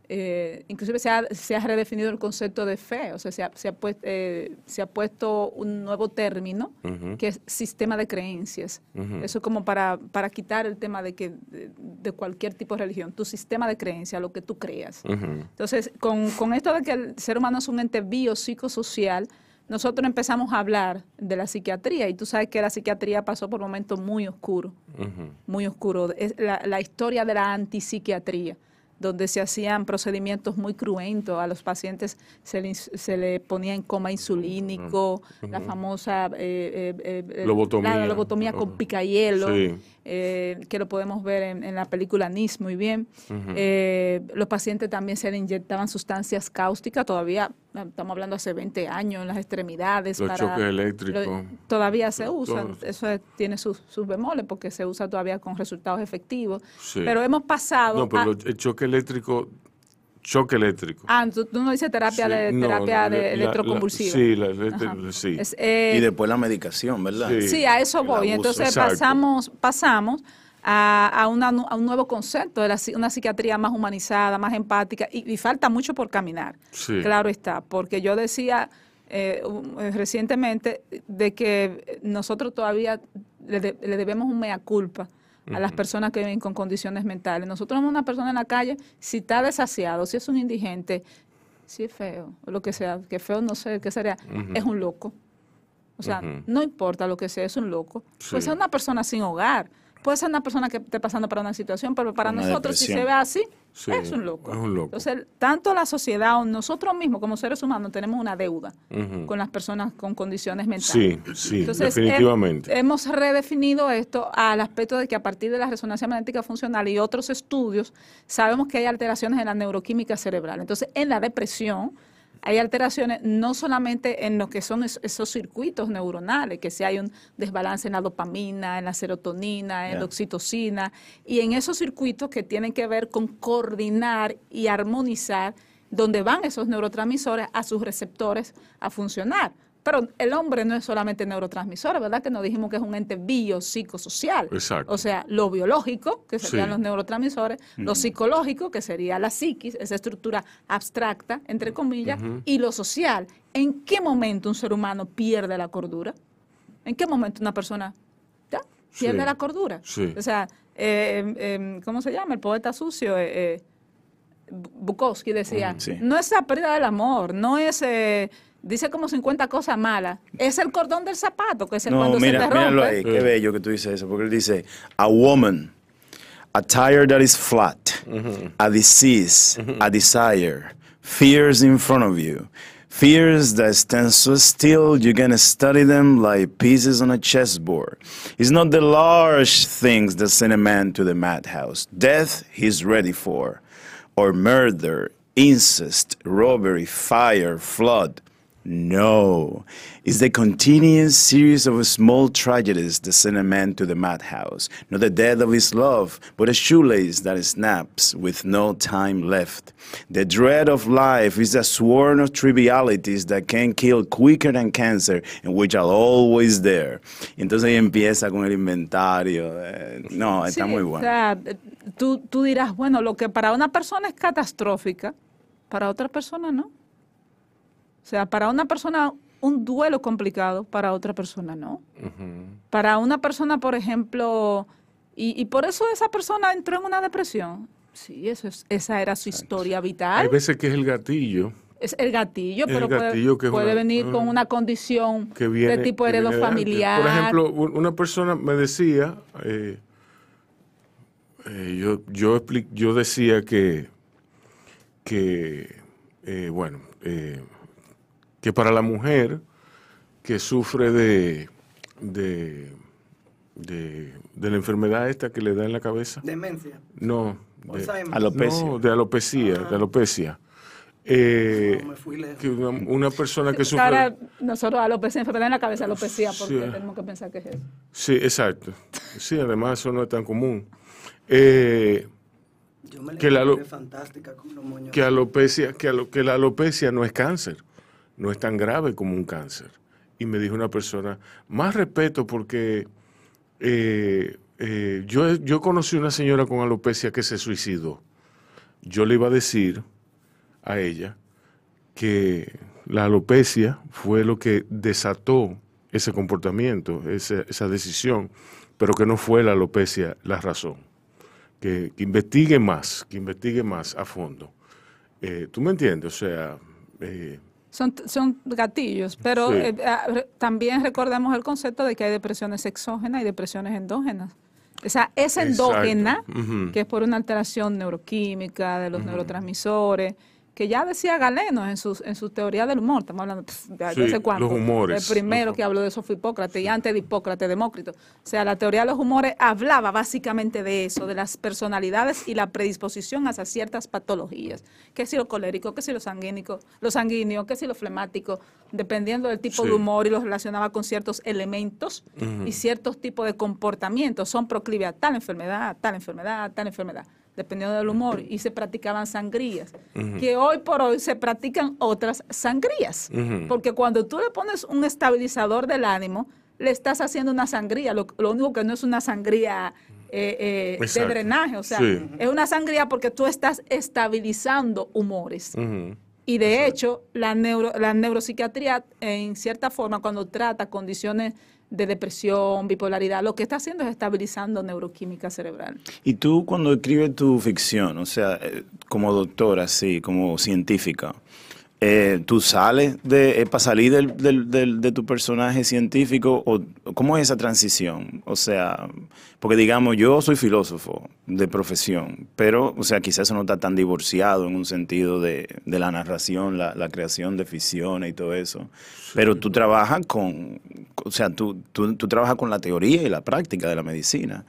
Eh, inclusive se ha, se ha redefinido el concepto de fe, o sea, se ha, se ha puest- eh, se ha puesto un nuevo término que es sistema de creencias. Ujú. Eso como para, para quitar el tema de que de, de cualquier tipo de religión, tu sistema de creencia, lo que tú creas. Entonces, con, con esto de que el ser humano es un ente biopsicosocial, nosotros empezamos a hablar de la psiquiatría y tú sabes que la psiquiatría pasó por momentos muy oscuros muy oscuro. Es la, la historia de la antipsiquiatría, donde se hacían procedimientos muy cruentos. A los pacientes se le, se le ponía en coma insulínico, la famosa eh, eh, eh, Lobotomía. la lobotomía con picayelo, Sí. eh, que lo podemos ver en, en la película Nis muy bien. Eh, los pacientes también se le inyectaban sustancias cáusticas, todavía estamos hablando hace 20 años, en las extremidades. Los choques eléctricos. lo- todavía se usan, Todo. eso es- tiene sus, sus bemoles porque se usa todavía con resultados efectivos. Sí. Pero hemos pasado... No, pero a- lo- el choque eléctrico, choque eléctrico. ah, tú, tú no dices terapia, Sí, de, no, terapia la- de la- electroconvulsiva. sí, la electro- Ajá. sí. Es, eh, Y después la medicación, ¿verdad? Sí. Sí, a eso voy. abuso. Entonces Exacto. pasamos, pasamos a, a una a un nuevo concepto de la una psiquiatría más humanizada, más empática, y, y falta mucho por caminar. Sí. Claro está, porque yo decía eh, eh, recientemente de que nosotros todavía le, de- le debemos un mea culpa a las personas que viven con condiciones mentales. Nosotros vemos una persona en la calle, si está desasiado, si es un indigente, si es feo, o lo que sea, que feo no sé qué sería, es un loco. O sea, no importa lo que sea, es un loco. Puede Sí. ser una persona sin hogar, puede ser una persona que esté pasando por una situación, pero para Una nosotros, si se ve así, Sí, es un loco. es un loco. Entonces, tanto la sociedad o nosotros mismos como seres humanos tenemos una deuda con las personas con condiciones mentales. Sí, sí, Entonces, definitivamente. he- hemos redefinido esto al aspecto de que a partir de la resonancia magnética funcional y otros estudios, sabemos que hay alteraciones en la neuroquímica cerebral. Entonces, en la depresión hay alteraciones no solamente en lo que son es- esos circuitos neuronales, que si hay un desbalance en la dopamina, en la serotonina, en la oxitocina, y en esos circuitos que tienen que ver con coordinar y armonizar donde van esos neurotransmisores a sus receptores a funcionar. Pero el hombre no es solamente neurotransmisor, ¿verdad? Que nos dijimos que es un ente biopsicosocial. Exacto. O sea, lo biológico, que serían Sí. los neurotransmisores, lo psicológico, que sería la psiquis, esa estructura abstracta, entre comillas, y lo social. ¿En qué momento un ser humano pierde la cordura? ¿En qué momento una persona ya, pierde Sí. la cordura? Sí. O sea, eh, eh, ¿cómo se llama? El poeta sucio. eh, eh, Bu- Bukowski decía, sí. no es la pérdida del amor, no es, eh, dice como 50 cosas malas, es el cordón del zapato, que es el No, cuando mira, se te míralo rompe. ahí, qué bello que tú dices eso, porque él dice, a woman, a tire that is flat, a disease, a desire, fears in front of you, fears that stand so still you can study them like pieces on a chessboard. It's not the large things that send a man to the madhouse. Death he's ready for, or murder, incest, robbery, fire, flood. No, it's the continuous series of small tragedies that send a man to the madhouse. Not the death of his love, but a shoelace that snaps with no time left. The dread of life is a swarm of trivialities that can kill quicker than cancer, and which are always there. Entonces ahí empieza con el inventario. eh, no, está Sí, muy O bueno. sea, eh, tú, tú dirás, bueno, lo que para una persona es catastrófica, para otra persona no. O sea, para una persona un duelo complicado, para otra persona no. Para una persona, por ejemplo, y, y por eso esa persona entró en una depresión. Sí, eso es, esa era su historia Hay vital. veces que es el gatillo Es el gatillo, El pero gatillo puede, una- venir con una- una condición que viene de tipo antes. heredofamiliar. Por ejemplo, un- una persona me decía, eh, eh, yo, yo, yo decía que, que eh, bueno, eh, que para la mujer que sufre de, de, de, de la enfermedad esta que le da en la cabeza, Demencia. no, de. Alopecia. no, de alopecia, de alopecia. Eh, No, me fui lejos. que una, una persona que sufre... Ahora nosotros alopecia, enfermedad en la cabeza, alopecia, porque Sí. tenemos que pensar que es eso. Sí, exacto. Sí, además eso no es tan común. Eh, Yo me que la fantástica con los moños. que, alopecia, que, alo- que la alopecia no es cáncer, no es tan grave como un cáncer. Y me dijo una persona, más respeto porque eh, eh, yo, yo conocí una señora con alopecia que se suicidó. Yo le iba a decir a ella que la alopecia fue lo que desató ese comportamiento, ese- esa decisión, pero que no fue la alopecia la razón. Que, que investigue más, que investigue más a fondo. Eh, ¿Tú me entiendes? O sea, Son, son gatillos, pero Sí. eh, ah, también recordemos el concepto de que hay depresiones exógenas y depresiones endógenas. Esa es Exacto. endógena, que es por una alteración neuroquímica de los neurotransmisores, que ya decía Galeno en su, en su teoría del humor, estamos hablando pf, de, Sí, hace cuánto. los humores. El primero que habló de eso fue Hipócrates y antes de Hipócrates, Demócrito. O sea, la teoría de los humores hablaba básicamente de eso, de las personalidades y la predisposición hacia ciertas patologías. Que si lo colérico, que si lo sanguínico, lo sanguíneo, que si lo flemático, dependiendo del tipo Sí. de humor y los relacionaba con ciertos elementos y ciertos tipos de comportamientos. Son proclive a tal enfermedad, tal enfermedad, tal enfermedad dependiendo del humor, y se practicaban sangrías, que hoy por hoy se practican otras sangrías, porque cuando tú le pones un estabilizador del ánimo, le estás haciendo una sangría, lo, lo único que no es una sangría eh, eh, de drenaje, o sea, Sí. es una sangría porque tú estás estabilizando humores. Y de hecho, la, neuro, la neuropsiquiatría, en cierta forma, cuando trata condiciones de depresión, bipolaridad, lo que está haciendo es estabilizando neuroquímica cerebral. Y tú cuando escribes tu ficción, o sea, eh, como doctora, sí, como científica, eh, ¿tú sales de, para salir del, del- del- de tu personaje científico o cómo es esa transición? O sea, porque digamos, yo soy filósofo de profesión, pero, o sea, quizás eso no está tan divorciado en un sentido de, de la narración, la, la creación de ficciones y todo eso. Pero tú trabajas con, o sea, tú, tú, tú trabajas con la teoría y la práctica de la medicina.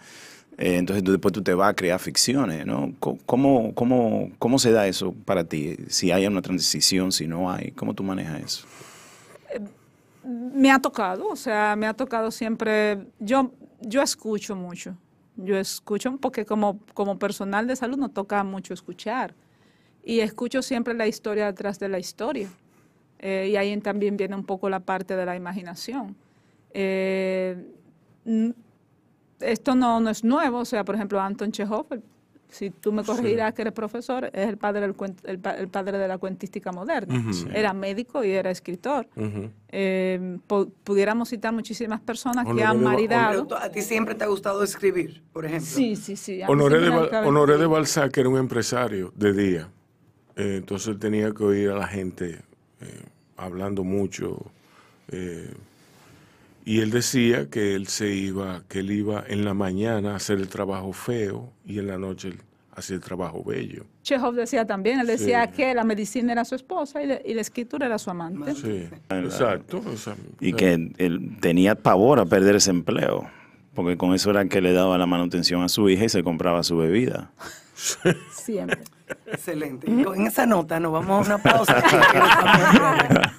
Eh, entonces tú, después tú te vas a crear ficciones, ¿no? ¿Cómo, cómo, ¿Cómo se da eso para ti? Si hay una transición, si no hay, ¿cómo tú manejas eso? Me ha tocado, o sea, me ha tocado siempre, yo, yo escucho mucho, yo escucho porque como, como personal de salud nos toca mucho escuchar y escucho siempre la historia detrás de la historia Eh, y ahí también viene un poco la parte de la imaginación. Eh, esto no, no es nuevo, o sea, por ejemplo, Anton Chekhov, el- si tú me corregirás que eres profesor, es el padre, del cuen- el, el padre de la cuentística moderna. Era médico y era escritor. Eh, pu- pudiéramos citar muchísimas personas que han maridado. a ti siempre te ha gustado escribir, por ejemplo. Sí, sí, sí. Honoré de, Honoré. Balzac era un empresario de día. Eh, entonces él tenía que oír a la gente eh, hablando mucho. Y él decía que él se iba, que él iba en la mañana a hacer el trabajo feo y en la noche él hacía el trabajo bello. Chekhov decía también, él decía Sí. que la medicina era su esposa y, la- y la escritura era su amante. Sí, exacto. o sea, Y que él tenía pavor a perder ese empleo, porque con eso era que le daba la manutención a su hija y se compraba su bebida. Siempre. Excelente. Y con esa nota nos vamos a una pausa.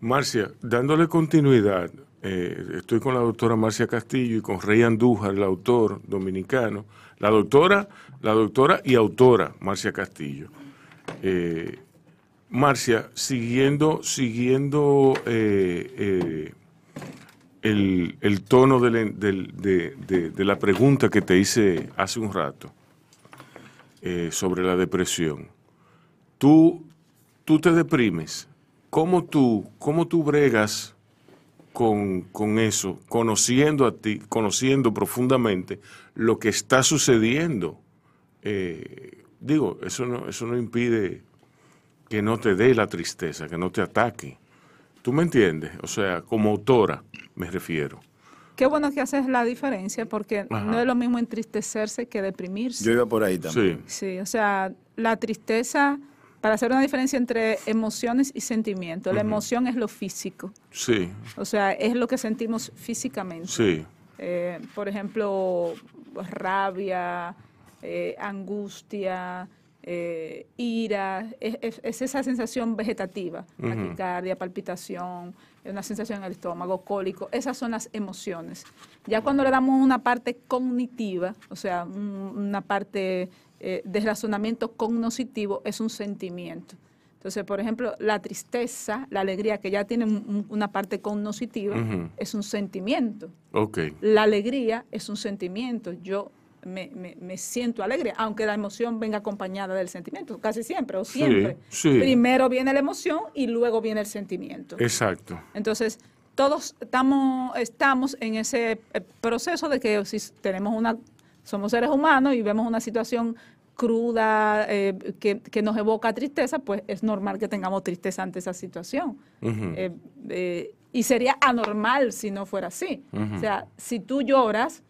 Marcia, dándole continuidad, eh, estoy con la doctora Marcia Castillo y con Rey Andújar, el autor dominicano, la doctora, la doctora y autora Marcia Castillo. Eh, Marcia, siguiendo, siguiendo eh, el, el tono de, de- de la pregunta que te hice hace un rato sobre la depresión, tú, tú te deprimes. ¿Cómo tú, cómo tú bregas con, con eso, conociendo a ti, conociendo profundamente lo que está sucediendo? Eh, digo, eso no, eso no impide que no te dé la tristeza, que no te ataque. ¿Tú me entiendes? O sea, como autora me refiero. Qué bueno que haces la diferencia porque Ajá. no es lo mismo entristecerse que deprimirse. Yo iba por ahí también. Sí, Sí, o sea, la tristeza, para hacer una diferencia entre emociones y sentimientos, la emoción es lo físico, sí, o sea, es lo que sentimos físicamente. sí. Eh, por ejemplo, rabia, eh, angustia, eh, ira, es, es- es esa sensación vegetativa, taquicardia, palpitación, eh, una sensación en el estómago, cólico, esas son las emociones. Ya cuando le damos una parte cognitiva, o sea, un- una parte eh, de razonamiento cognoscitivo, es un sentimiento. Entonces, por ejemplo, la tristeza, la alegría, que ya tiene un- un- una parte cognoscitiva, es un sentimiento. Ok. La alegría es un sentimiento. Yo me, me- me siento alegre, aunque la emoción venga acompañada del sentimiento, casi siempre o Sí, siempre. sí. Primero viene la emoción y luego viene el sentimiento. Exacto. Entonces, todos estamos, estamos en ese eh, proceso de que si tenemos una, somos seres humanos y vemos una situación cruda eh, que, que nos evoca tristeza, pues es normal que tengamos tristeza ante esa situación. Eh, eh, y sería anormal si no fuera así. O sea, si tú lloras,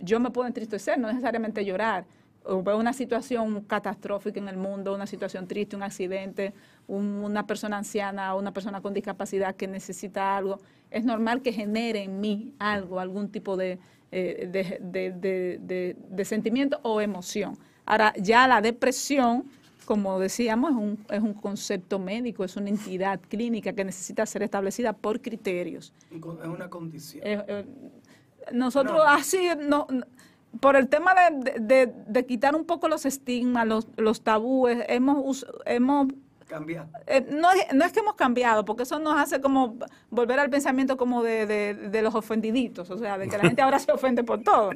yo me puedo entristecer, no necesariamente llorar, o ve una situación catastrófica en el mundo, una situación triste, un accidente, un- una persona anciana o una persona con discapacidad que necesita algo, es normal que genere en mí algo, algún tipo de, eh, de, de- de- de- sentimiento o emoción. Ahora, ya la depresión, como decíamos, es un, es un concepto médico, es una entidad clínica que necesita ser establecida por criterios. Es una condición. Eh, eh, nosotros No. así, no, por el tema de, de- de- de quitar un poco los estigmas, los, los tabúes, hemos, hemos Cambiar. eh, no, es, no es que hemos cambiado, porque eso nos hace como volver al pensamiento como de, de- de los ofendiditos, o sea, de que la gente ahora se ofende por todo.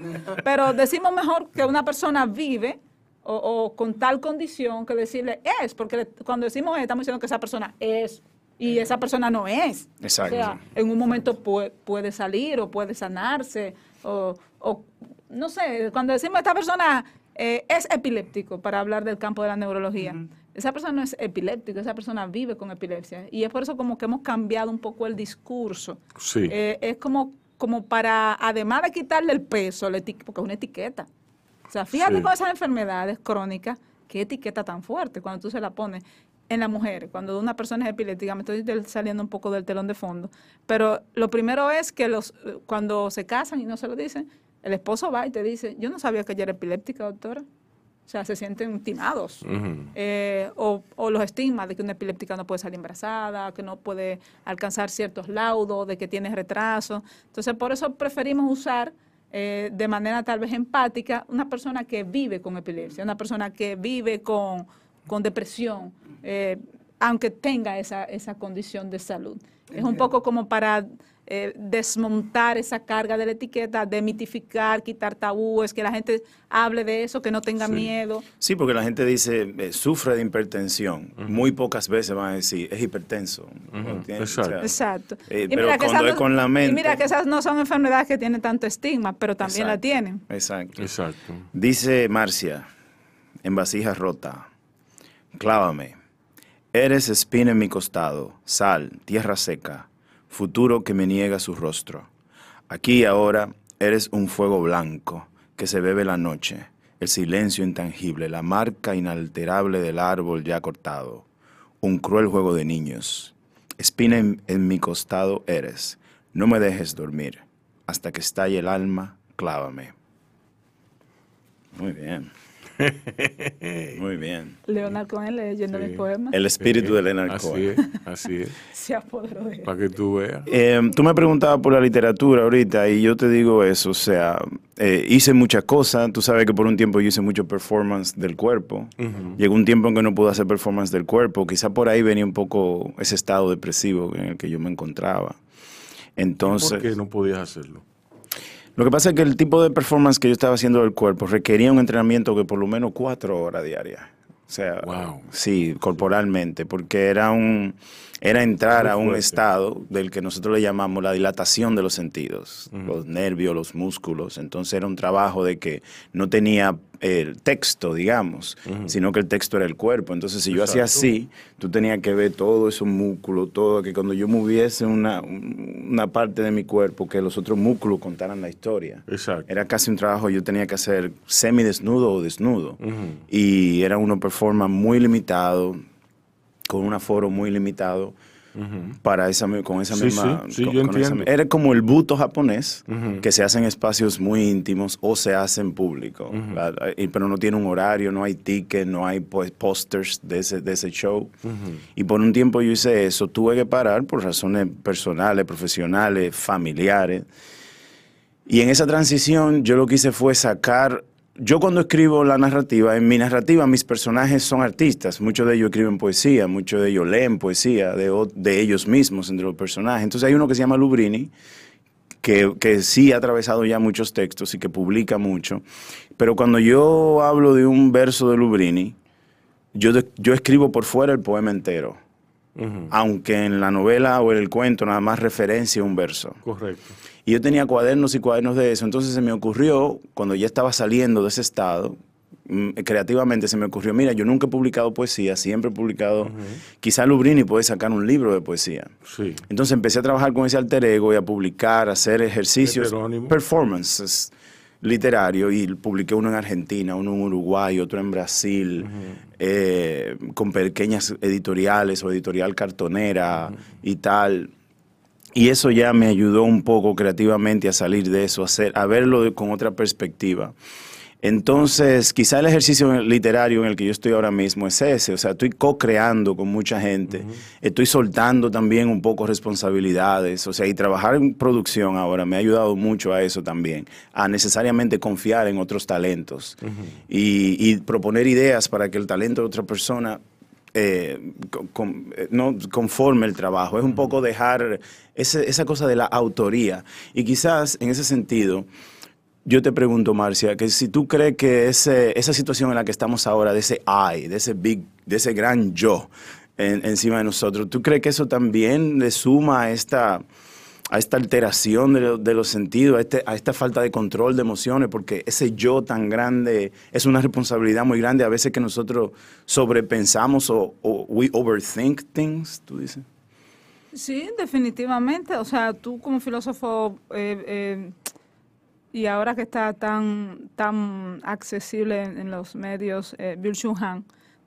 Pero decimos mejor que una persona vive o, o con tal condición que decirle es, porque le- cuando decimos es, estamos diciendo que esa persona es y esa persona no es. Exacto. O sea, en un momento pue- puede salir o puede sanarse o, o, no sé, cuando decimos esta persona eh, es epiléptico, para hablar del campo de la neurología, esa persona no es epiléptico, esa persona vive con epilepsia. Y es por eso como que hemos cambiado un poco el discurso. Sí. Eh, es como, como para, además de quitarle el peso, la porque es una etiqueta. O sea, fíjate Sí. con esas enfermedades crónicas, qué etiqueta tan fuerte cuando tú se la pones en la mujer, cuando una persona es epiléptica, me estoy saliendo un poco del telón de fondo, pero lo primero es que los cuando se casan y no se lo dicen, el esposo va y te dice, yo no sabía que ella era epiléptica, doctora. O sea, se sienten timados. Eh, o, o los estigmas de que una epiléptica no puede salir embarazada, que no puede alcanzar ciertos laudos, de que tiene retraso. Entonces, por eso preferimos usar eh, de manera tal vez empática una persona que vive con epilepsia, una persona que vive con, con depresión, eh, aunque tenga esa, esa condición de salud. Es un poco como para eh, desmontar esa carga de la etiqueta, demitificar, quitar tabúes, que la gente hable de eso, que no tenga Sí. miedo. Sí, porque la gente dice, eh, sufre de hipertensión. Muy pocas veces van a decir, es hipertenso. Exacto. Exacto. eh, pero cuando esas es no- con la mente... Y mira que esas no son enfermedades que tienen tanto estigma, pero también la tienen. Exacto. Exacto. Dice Marcia, en vasija rota, clávame, eres espina en mi costado, sal, tierra seca, futuro que me niega su rostro. Aquí y ahora eres un fuego blanco que se bebe la noche, el silencio intangible, la marca inalterable del árbol ya cortado, un cruel juego de niños. Espina en, en mi costado eres, no me dejes dormir, hasta que estalle el alma, clávame. Muy bien. Muy bien. Leonard Cohen leyendo Sí. mis poemas El espíritu de Leonard Así Cohen. es, así es. se apoderó de él. Para que tú veas. Eh, tú me preguntabas por la literatura ahorita y yo te digo eso, o sea, eh, hice muchas cosas, tú sabes que por un tiempo yo hice mucho performance del cuerpo, llegó un tiempo en que no pude hacer performance del cuerpo, quizá por ahí venía un poco ese estado depresivo en el que yo me encontraba. Entonces, ¿Por qué no podías hacerlo? Lo que pasa es que el tipo de performance que yo estaba haciendo del cuerpo requería un entrenamiento que por lo menos cuatro horas diarias. O sea, Wow. sí, corporalmente, porque era un era entrar a un estado del que nosotros le llamamos la dilatación de los sentidos, los nervios, los músculos. Entonces era un trabajo de que no tenía el texto, digamos, sino que el texto era el cuerpo. Entonces si yo hacía así, tú tenías que ver todo esos músculos, todo, que cuando yo moviese una, una parte de mi cuerpo, que los otros músculos contaran la historia. Exacto. Era casi un trabajo, yo tenía que hacer semidesnudo o desnudo. Y era uno performance muy limitado, con un aforo muy limitado, para esa, con esa Sí, misma... sí, sí, con- yo con esa era como el buto japonés, que se hace en espacios muy íntimos o se hace en público. Pero no tiene un horario, no hay ticket, no hay pues, posters de ese, de ese show. Y por un tiempo yo hice eso. Tuve que parar por razones personales, profesionales, familiares. Y en esa transición yo lo que hice fue sacar, yo cuando escribo la narrativa, en mi narrativa mis personajes son artistas, muchos de ellos escriben poesía, muchos de ellos leen poesía de, ellos mismos entre los personajes. Entonces hay uno que se llama Lubrini, que, que sí ha atravesado ya muchos textos y que publica mucho, pero cuando yo hablo de un verso de Lubrini, yo, de- yo escribo por fuera el poema entero, aunque en la novela o en el cuento nada más referencia un verso. Correcto. Y yo tenía cuadernos y cuadernos de eso. Entonces se me ocurrió, cuando ya estaba saliendo de ese estado, mm, creativamente se me ocurrió, mira, yo nunca he publicado poesía, siempre he publicado, quizá Lubrini puede sacar un libro de poesía. Sí. Entonces empecé a trabajar con ese alter ego y a publicar, a hacer ejercicios, performances literario y publiqué uno en Argentina, uno en Uruguay, otro en Brasil, eh, con pequeñas editoriales o editorial cartonera y tal. Y eso ya me ayudó un poco creativamente a salir de eso, a, hacer, a verlo con otra perspectiva. Entonces, quizá el ejercicio literario en el que yo estoy ahora mismo es ese, o sea, estoy co-creando con mucha gente, estoy soltando también un poco responsabilidades, o sea, y trabajar en producción ahora me ha ayudado mucho a eso también, a necesariamente confiar en otros talentos. Y, proponer ideas para que el talento de otra persona eh, eh, no conforme el trabajo, es un poco dejar esa cosa de la autoría. Y quizás en ese sentido yo te pregunto, Marcia, que si tú crees que ese, esa situación en la que estamos ahora, de ese I, de ese big, de ese gran yo encima de nosotros, ¿tú crees que eso también le suma a esta, a esta alteración de, los sentidos, a, este, a esta falta de control de emociones? Porque ese yo tan grande es una responsabilidad muy grande a veces que nosotros sobrepensamos o, we overthink things, tú dices. Sí, definitivamente. O sea, tú como filósofo... Eh, eh, y ahora que está tan, tan accesible en, los medios, eh, Bill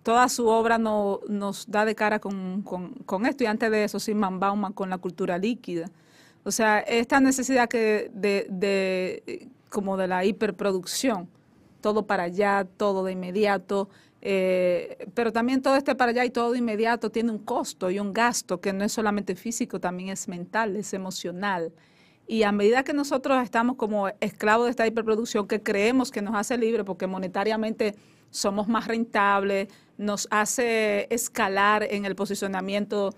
toda su obra no, nos da de cara con, con, esto. Y antes de eso, Simon Bauman con la cultura líquida. O sea, esta necesidad que de, de como de la hiperproducción, todo para allá, todo de inmediato, eh, pero también todo este para allá y todo de inmediato tiene un costo y un gasto que no es solamente físico, también es mental, es emocional. Y a medida que nosotros estamos como esclavos de esta hiperproducción que creemos que nos hace libre porque monetariamente somos más rentables, nos hace escalar en el posicionamiento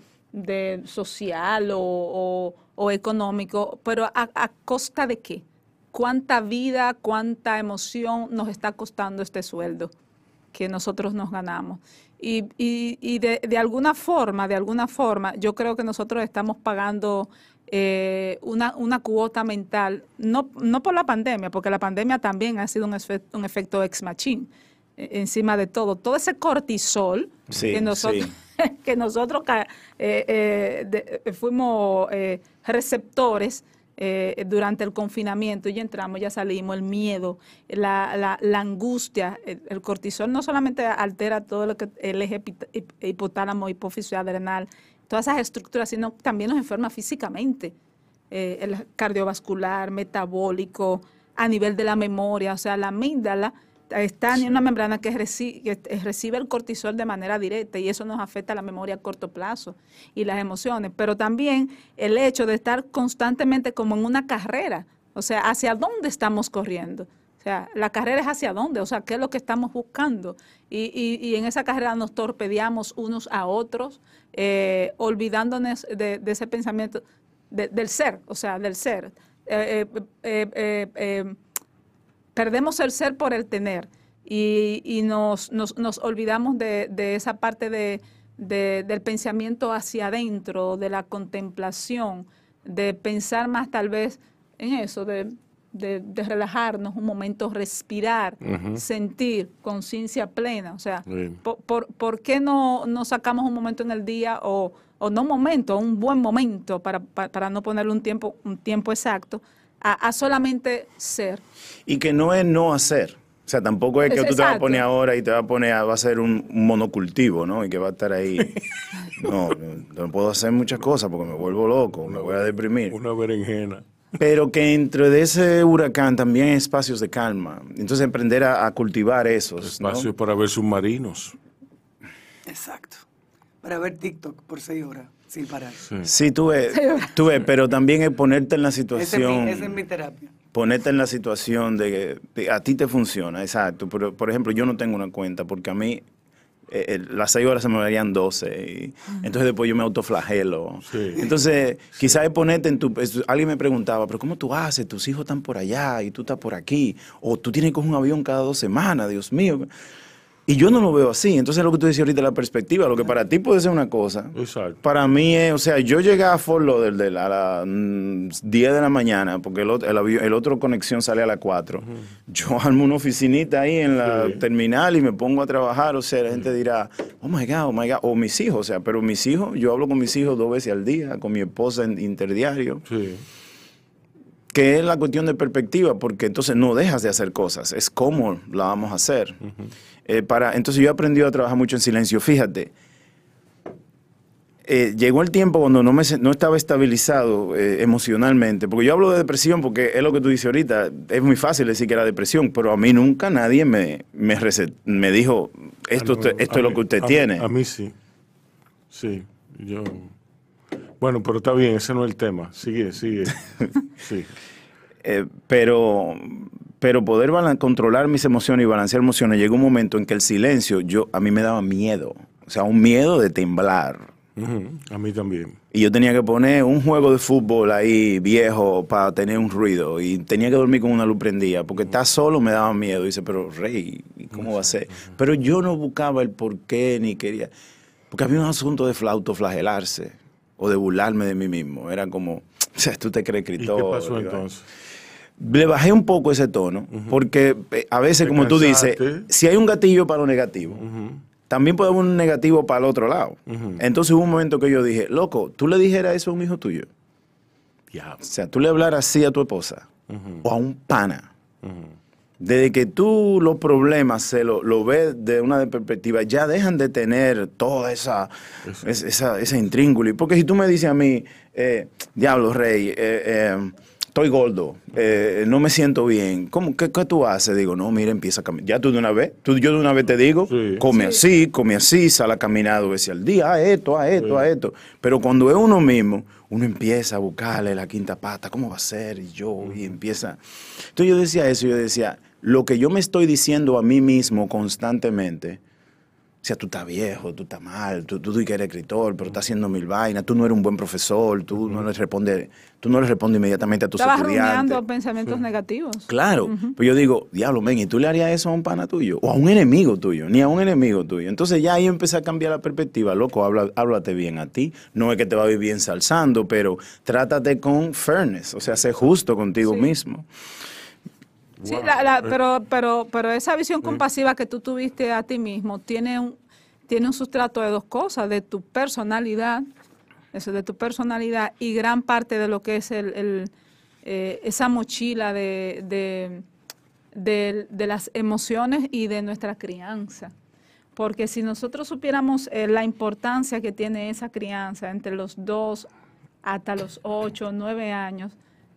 social o, económico, pero a, costa de qué? ¿Cuánta vida, cuánta emoción nos está costando este sueldo que nosotros nos ganamos? Y, y, de, de, alguna forma, de alguna forma, yo creo que nosotros estamos pagando eh, una, una, cuota mental, no, no por la pandemia, porque la pandemia también ha sido un, un efecto ex machine eh, encima de todo. Todo ese cortisol que nosotros, que nosotros eh, fuimos receptores durante el confinamiento y entramos, ya salimos, el miedo, la, angustia, el, cortisol no solamente altera todo lo que el eje hipotálamo, hipófisis adrenal, todas esas estructuras, sino también nos enferma físicamente, eh, el cardiovascular, metabólico, a nivel de la memoria, o sea, la amígdala está en una membrana que recibe, recibe, el cortisol de manera directa y eso nos afecta la memoria a corto plazo y las emociones, pero también el hecho de estar constantemente como en una carrera, o sea, hacia dónde estamos corriendo. O sea, la carrera es hacia dónde, o sea, qué es lo que estamos buscando. Y, y, en esa carrera nos torpedeamos unos a otros, eh, olvidándonos de, ese pensamiento del ser, o sea, del ser. Eh, eh, perdemos el ser por el tener y, nos, nos, nos, olvidamos de, de, esa parte de, del pensamiento hacia adentro, de la contemplación, de pensar más tal vez en eso, de de, relajarnos un momento, respirar, sentir conciencia plena. O sea, por, por, qué no, no, sacamos un momento en el día o, o no un momento, un buen momento para, para, no ponerle un tiempo, un tiempo exacto a, solamente ser? Y que no es no hacer. O sea, tampoco es que tú te vas a poner ahora y te vas a poner, a, va a ser un, monocultivo, ¿no? Y que va a estar ahí. no, no puedo hacer muchas cosas porque me vuelvo loco, me voy a deprimir. Una berenjena. Pero que dentro de ese huracán también hay espacios de calma. Entonces aprender a, cultivar esos. Espacios para ver submarinos. Exacto. Para ver TikTok por seis horas sin parar. Sí, ves, tú ves, pero también es ponerte en la situación. Esa es mi, terapia. Ponerte en la situación de que a ti te funciona, exacto. Pero, por ejemplo, yo no tengo una cuenta porque a mí eh, las seis horas se me darían 12. entonces después yo me autoflagelo. Entonces, quizás ponerte en tu... Alguien me preguntaba, pero ¿cómo tú haces? Tus hijos están por allá y tú estás por aquí. O tú tienes que coger un avión cada dos semanas, Dios mío. Y yo no lo veo así. Entonces, lo que tú decías ahorita, la perspectiva, lo que para ti puede ser una cosa, para mí es, o sea, yo llegué a Fort Lauderdale a las 10 mm, de la mañana, porque el, el, otro conexión sale a las 4. Yo armo una oficinita ahí en la terminal y me pongo a trabajar. O sea, la gente dirá, oh my God, oh my God. O mis hijos, o sea, pero mis hijos, yo hablo con mis hijos dos veces al día, con mi esposa en interdiario. Sí. que es la cuestión de perspectiva, porque entonces no dejas de hacer cosas, es cómo la vamos a hacer. Eh, para, entonces yo he aprendido a trabajar mucho en silencio. Fíjate, eh, llegó el tiempo cuando no, me, no estaba estabilizado eh, emocionalmente, porque yo hablo de depresión porque es lo que tú dices ahorita, es muy fácil decir que era depresión, pero a mí nunca nadie me, me, recet- me dijo, esto, no, esto es lo que usted a mí- tiene. A mí sí. Sí, yo. Bueno, pero está bien, ese no es el tema. Sigue, sigue. Sí. Eh, pero, pero poder controlar mis emociones y balancear emociones, llegó un momento en que el silencio, yo, a mí me daba miedo, o sea, un miedo de temblar. A mí también. Y yo tenía que poner un juego de fútbol ahí viejo para tener un ruido. Y tenía que dormir con una luz prendida. Porque estar solo me daba miedo. Y dice, pero Rey, ¿y ¿cómo va a ser? Pero yo no buscaba el por qué ni quería. Porque había un asunto de fla- autoflagelarse. O de burlarme de mí mismo. Era como, o sea, tú te crees ¿Y escritor. qué pasó vaina. Le bajé un poco ese tono. Porque eh, a veces, como tú dices, si hay un gatillo para lo negativo, también puede haber un negativo para el otro lado. Entonces hubo un momento que yo dije, loco, tú le dijeras eso a un hijo tuyo. Diablo. O sea, tú le hablaras así a tu esposa o a un pana. Desde que tú los problemas se lo, lo ves de una perspectiva, ya dejan de tener toda esa, es- esa, esa intríngulis. Porque si tú me dices a mí, eh, diablo, rey, eh, eh, estoy gordo, eh, no me siento bien, ¿cómo, qué, qué tú haces? Digo, no, mira, empieza a caminar. Ya tú de una vez, tú, yo de una vez te digo, Sí. come así, come así, sal a caminar dos veces al día, haz esto, haz esto, Sí. haz esto. Pero cuando es uno mismo, uno empieza a buscarle la quinta pata, ¿cómo va a ser? Y yo, y empieza. Entonces yo decía eso, yo decía, lo que yo me estoy diciendo a mí mismo constantemente, o sea, tú estás viejo, tú estás mal, tú, tú, que eres escritor, pero estás haciendo mil vainas, tú no eres un buen profesor, tú no le respondes, tú no le respondes inmediatamente a tus Estabas estudiantes. rumiando pensamientos negativos. Claro, pero yo digo, diablo, ven, ¿y tú le harías eso a un pana tuyo? O a un enemigo tuyo, ni a un enemigo tuyo. Entonces ya ahí empecé a cambiar la perspectiva, loco, habla, háblate bien a ti. No es que te va a vivir ensalzando, pero trátate con fairness, o sea, sé justo contigo Sí. mismo. Sí, Wow. la- la- Eh. pero, pero, pero esa visión compasiva que tú tuviste a ti mismo tiene un, tiene un sustrato de dos cosas, de tu personalidad, eso de tu personalidad y gran parte de lo que es el, el, eh, esa mochila de, de, de- de las emociones y de nuestra crianza. Porque si nosotros supiéramos eh, la importancia que tiene esa crianza entre los dos hasta los ocho, nueve años,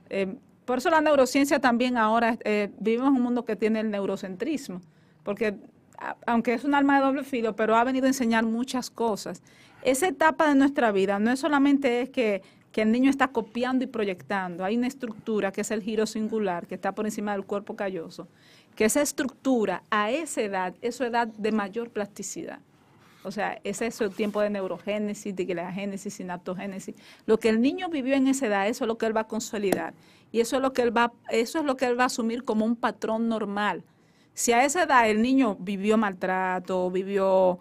eh, por eso la neurociencia también ahora, eh, vivimos en un mundo que tiene el neurocentrismo, porque aunque es un arma de doble filo, pero ha venido a enseñar muchas cosas. Esa etapa de nuestra vida no es solamente es que, que el niño está copiando y proyectando, hay una estructura que es el giro singular, que está por encima del cuerpo calloso, que esa estructura a esa edad es su edad de mayor plasticidad. O sea, ese es el tiempo de neurogénesis, diglegénesis, sinaptogénesis. Lo que el niño vivió en esa edad, eso es lo que él va a consolidar. Y eso es lo que él va, eso es lo que él va a asumir como un patrón normal. Si a esa edad el niño vivió maltrato, vivió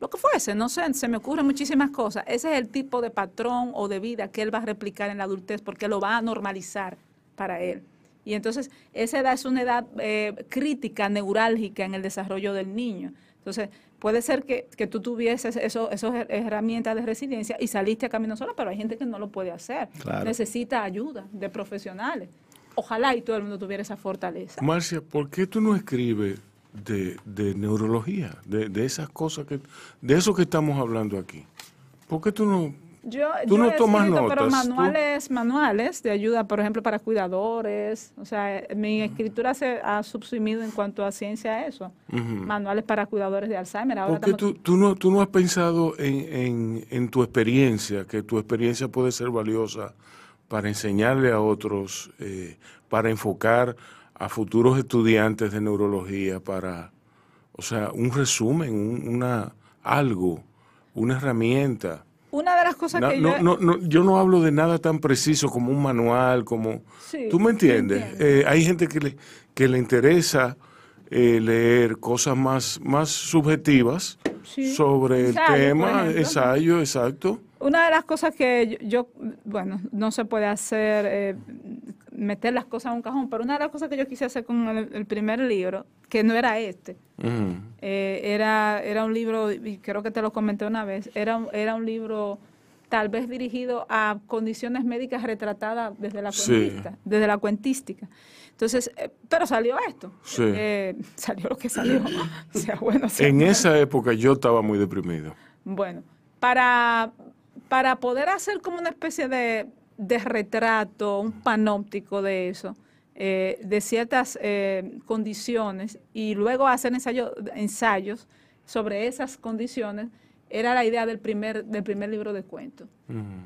lo que fuese, no sé, se me ocurren muchísimas cosas. Ese es el tipo de patrón o de vida que él va a replicar en la adultez porque lo va a normalizar para él. Y entonces esa edad es una edad eh, crítica, neurálgica en el desarrollo del niño. Entonces puede ser que, que tú tuvieses eso- esas herramientas de resiliencia y saliste a camino sola, pero hay gente que no lo puede hacer. Claro. Necesita ayuda de profesionales. Ojalá y todo el mundo tuviera esa fortaleza. Marcia, ¿por qué tú no escribes de, de neurología, de, de esas cosas que, de eso que estamos hablando aquí? ¿Por qué tú no? Yo, Tú yo no he tomas escrito, pero notas, tú- manuales, manuales de ayuda, por ejemplo, para cuidadores. O sea, eh, mi escritura se ha subsumido en cuanto a ciencia a eso. Manuales para cuidadores de Alzheimer. Ahora ¿Por qué estamos- tú, tú no, tú no has pensado en, en, en tu experiencia, que tu experiencia puede ser valiosa para enseñarle a otros, eh, para enfocar a futuros estudiantes de neurología, para, o sea, un resumen, un- una algo, una herramienta? Una de las cosas No, que no, yo... no, no, yo no hablo de nada tan preciso como un manual, como... Sí, ¿Tú me entiendes? Eh, hay gente que le, que le interesa eh, leer cosas más, más subjetivas Sí. sobre el Ensayo, tema, ensayo, exacto. Una de las cosas que yo, yo, bueno, no se puede hacer, eh, meter las cosas en un cajón, pero una de las cosas que yo quise hacer con el, el primer libro, que no era este, eh, era, era un libro, y creo que te lo comenté una vez, era, era un libro tal vez dirigido a condiciones médicas retratadas desde la Sí. cuentista, desde la cuentística. Entonces, eh, pero salió esto. Sí. Eh, salió lo que salió. sea bueno, sea En esa época yo estaba muy deprimido. Bueno, para, para poder hacer como una especie de, de retrato, un panóptico de eso, eh, de ciertas eh, condiciones, y luego hacer ensayo- ensayos sobre esas condiciones, era la idea del primer, del primer libro de cuentos.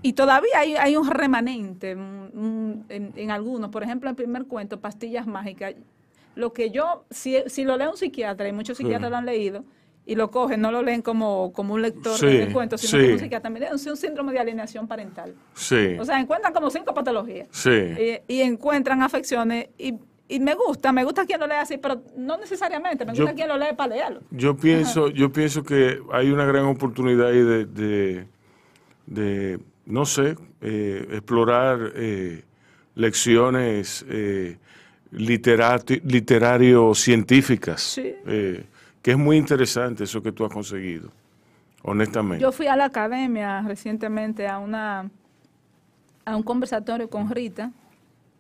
Y todavía hay, hay un remanente un- un- en, en algunos. Por ejemplo, el primer cuento, Pastillas Mágicas. Lo que yo, si, si lo lee un psiquiatra, y muchos psiquiatras lo han leído, y lo cogen, no lo leen como, como un lector Sí, de cuentos, sino sí. como un psiquiatra. Es un síndrome de alienación parental. Sí, O sea, encuentran como cinco patologías. sí. Y, y encuentran afecciones. Y, y me gusta, me gusta quien lo lee así, pero no necesariamente. Me Yo- gusta quien lo lee para leerlo. Yo pienso, yo pienso que hay una gran oportunidad ahí de, de, de, no sé, eh, explorar eh, lecciones eh, literario-científicas, Sí. Que es muy interesante eso que tú has conseguido, honestamente. Yo fui a la academia recientemente a una a un conversatorio con Rita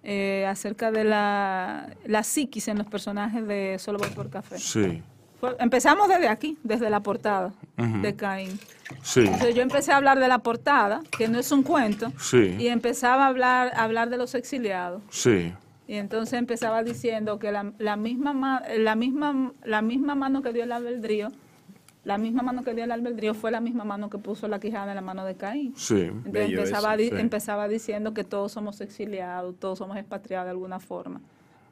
eh, acerca de la, la psiquis en los personajes de Solo voy por café. Sí, empezamos desde aquí, desde la portada de Caín. sí, Entonces yo empecé a hablar de la portada, que no es un cuento, Sí. y empezaba a hablar, a hablar de los exiliados. sí, Y entonces empezaba diciendo que la, la misma ma- la misma la misma mano que dio el albedrío, la misma mano que dio el albedrío fue la misma mano que puso la quijada en la mano de Caín. sí. Entonces empezaba, eso, di- sí. empezaba diciendo que todos somos exiliados, todos somos expatriados de alguna forma.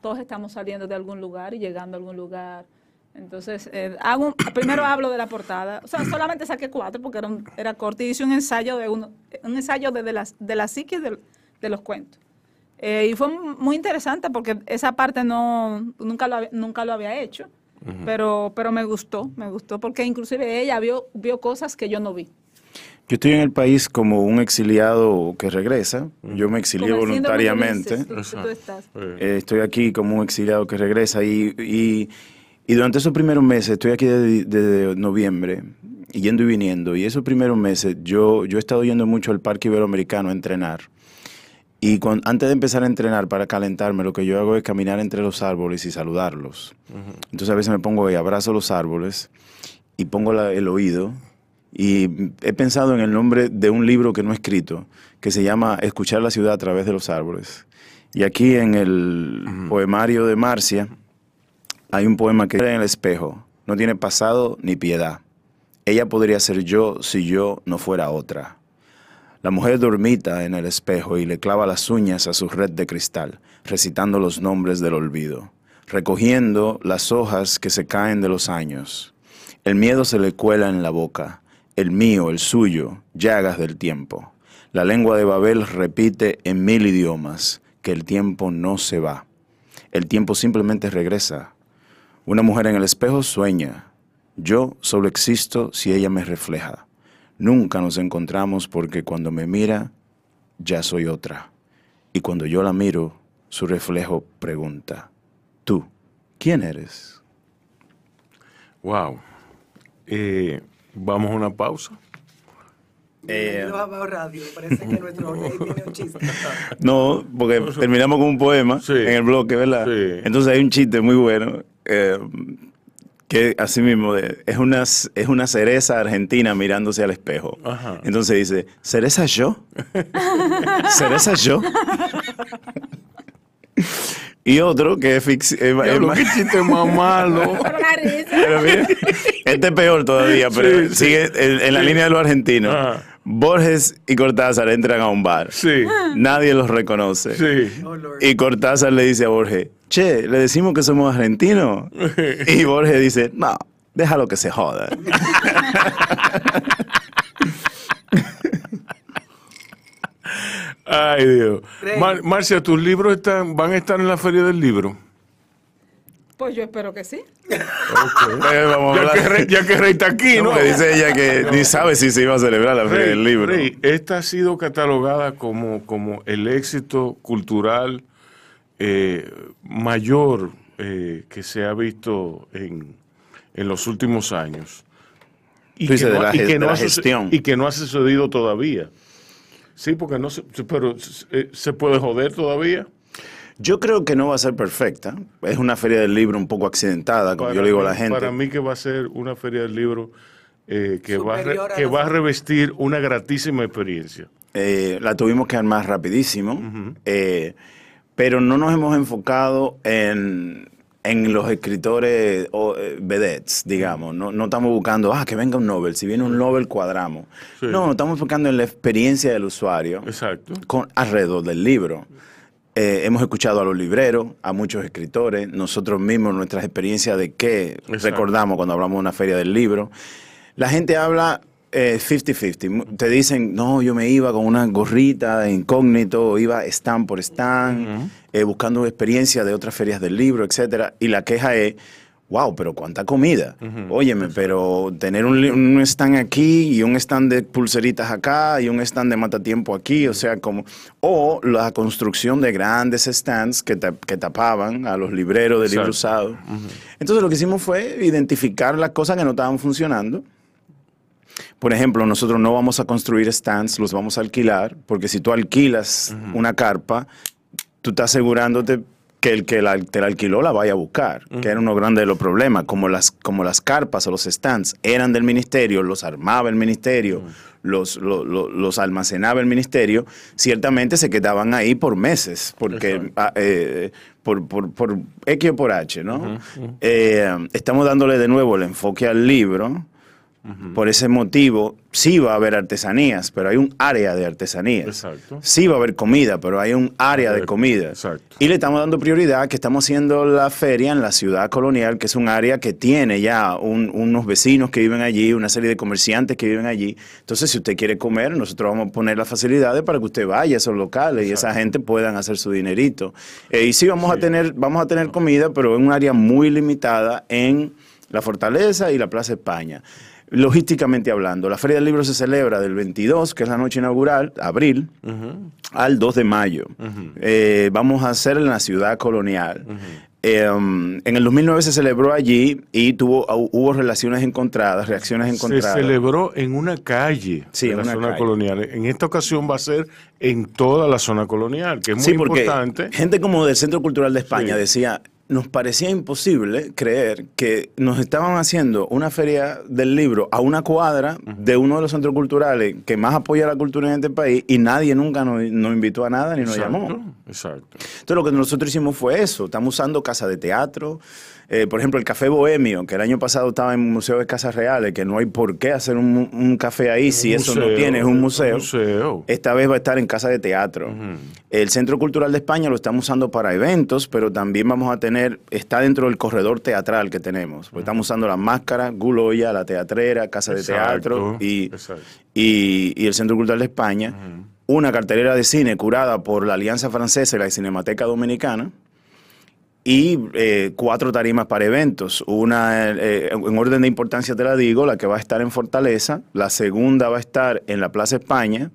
Todos estamos saliendo de algún lugar y llegando a algún lugar. Entonces, eh, hago un- primero hablo de la portada. O sea, solamente saqué cuatro porque era, un- era corto y hice un ensayo de uno, un ensayo de, de, las, de la psique de, de los cuentos. Eh, y fue muy interesante porque esa parte no nunca lo, había- nunca lo había hecho. Pero, pero me gustó, me gustó porque inclusive ella vio, vio cosas que yo no vi. Yo estoy en el país como un exiliado que regresa. Yo me exilié voluntariamente. Ulises, tú- tú Exacto. estás. Eh, estoy aquí como un exiliado que regresa y, y, y durante esos primeros meses, estoy aquí desde desde noviembre, yendo y viniendo, y esos primeros meses yo, yo he estado yendo mucho al Parque Iberoamericano a entrenar. Y antes de empezar a entrenar para calentarme, lo que yo hago es caminar entre los árboles y saludarlos. Entonces a veces me pongo y abrazo los árboles y pongo la- el oído. Y he pensado en el nombre de un libro que no he escrito, que se llama Escuchar la ciudad a través de los árboles. Y aquí en el poemario de Marcia hay un poema que en el espejo, no tiene pasado ni piedad. Ella podría ser yo si yo no fuera otra. La mujer dormita en el espejo y le clava las uñas a su red de cristal, recitando los nombres del olvido, recogiendo las hojas que se caen de los años. El miedo se le cuela en la boca, el mío, el suyo, llagas del tiempo. La lengua de Babel repite en mil idiomas que el tiempo no se va. El tiempo simplemente regresa. Una mujer en el espejo sueña. Yo solo existo si ella me refleja. Nunca nos encontramos porque cuando me mira, ya soy otra. Y cuando yo la miro, su reflejo pregunta, ¿tú quién eres? wow. Eh, Vamos a una pausa. Eh, Los Abajo Radio, parece que nuestro rey tiene un chiste. No, porque terminamos con un poema Sí. en el bloque, ¿verdad? Sí. Entonces hay un chiste muy bueno eh, que así mismo de- es una, es una cereza argentina mirándose al espejo. Ajá. Entonces dice, ¿cereza yo? ¿Cereza yo? y otro que es ficción. Chiste más malo. Pero mira, este es peor todavía, pero Sí, sí. sigue en, en la Sí. línea de lo argentino. Ajá. Borges y Cortázar entran a un bar. Sí, Nadie los reconoce. sí. Oh. Y Cortázar le dice a Borges, che, le decimos que somos argentinos. Y Borges dice, no, déjalo que se joda. Ay, Dios. Mar- Marcia, tus libros están, van a estar en la Feria del Libro. Pues yo espero que sí. Eh, vamos a Ya que. Rey, ya que Rey está aquí, No, ¿no? dice ella que ni sabe si se iba a celebrar la feria Rey, del libro. Rey, esta ha sido catalogada como, como el éxito cultural eh, mayor eh, que se ha visto en, en los últimos años. Y dices de la y ge- de no la ha. Y que no ha sucedido todavía. Sí, porque no se, pero se puede joder todavía. Yo creo que no va a ser perfecta. Es una feria del libro un poco accidentada, como Para yo le digo a la gente. Para mí que va a ser una feria del libro eh, que, va a, re- Superior a que va a revestir una gratísima experiencia. Eh, la tuvimos que armar rapidísimo, eh, pero no nos hemos enfocado en, en los escritores o eh, vedettes, digamos. No, no estamos buscando, ah, que venga un Nobel. Si viene un Nobel, cuadramos. Sí. No, estamos enfocando en la experiencia del usuario Exacto. con, alrededor del libro. Eh, hemos escuchado a los libreros, a muchos escritores, nosotros mismos, nuestras experiencias de qué Exacto. recordamos cuando hablamos de una feria del libro. La gente habla 50-50. Mu- Te dicen, no, yo me iba con una gorrita de incógnito, iba stand por stand, eh, buscando experiencia de otras ferias del libro, etcétera. Y la queja es, wow, pero cuánta comida. Óyeme, pero tener un, stand aquí y un stand de pulseritas acá y un stand de matatiempo aquí, o sea, como... O la construcción de grandes stands que, ta- que tapaban a los libreros de libros Exacto. usados. Entonces lo que hicimos fue identificar las cosas que no estaban funcionando. Por ejemplo, nosotros no vamos a construir stands, los vamos a alquilar, porque si tú alquilas una carpa, tú estás asegurándote que el que la, te la alquiló la vaya a buscar, que era uno grande de los problemas, como las, como las carpas o los stands eran del ministerio, los armaba el ministerio, los, lo- lo- los almacenaba el ministerio, ciertamente se quedaban ahí por meses, porque ah, eh, por, por, por X o por H, ¿no? Eh, estamos dándole de nuevo el enfoque al libro. Por ese motivo, sí va a haber artesanías, pero hay un área de artesanías. Exacto. Sí va a haber comida, pero hay un área de comida. exacto. Y le estamos dando prioridad que estamos haciendo la feria en la ciudad colonial, que es un área que tiene ya un- unos vecinos que viven allí, una serie de comerciantes que viven allí. Entonces, si usted quiere comer, nosotros vamos a poner las facilidades para que usted vaya a esos locales y esa gente puedan hacer su dinerito. Eh, y sí vamos a tener, vamos a tener comida, pero en un área muy limitada en la Fortaleza y la Plaza España. Logísticamente hablando, la Feria del Libro se celebra del 22, que es la noche inaugural, abril, al 2 de mayo. Eh, vamos a hacer en la ciudad colonial. Eh, en el 2009 se celebró allí y tuvo, hubo relaciones encontradas, reacciones Se encontradas. celebró en una calle Sí, en la zona calle. colonial. En esta ocasión va a ser en toda la zona colonial, que es muy Sí, porque importante. gente como del Centro Cultural de España Sí. decía, nos parecía imposible creer que nos estaban haciendo una feria del libro a una cuadra de uno de los centros culturales que más apoya la cultura en este país y nadie nunca nos, nos invitó a nada ni nos Exacto, llamó. Exacto. Entonces lo que nosotros hicimos fue eso, estamos usando casa de teatro, eh, por ejemplo el Café Bohemio, que el año pasado estaba en el Museo de Casas Reales, que no hay por qué hacer un, un café ahí si eso no tiene, es un museo. museo. Esta vez va a estar en Casa de Teatro. El Centro Cultural de España lo estamos usando para eventos, pero también vamos a tener, está dentro del corredor teatral que tenemos. Pues Estamos usando la máscara, Guloya, la teatrera, Casa de Teatro y, exacto. y, y el Centro Cultural de España. Una cartelera de cine curada por la Alianza Francesa y la Cinemateca Dominicana. Y eh, cuatro tarimas para eventos. Una, eh, en orden de importancia te la digo, la que va a estar en Fortaleza. La segunda va a estar en la Plaza España.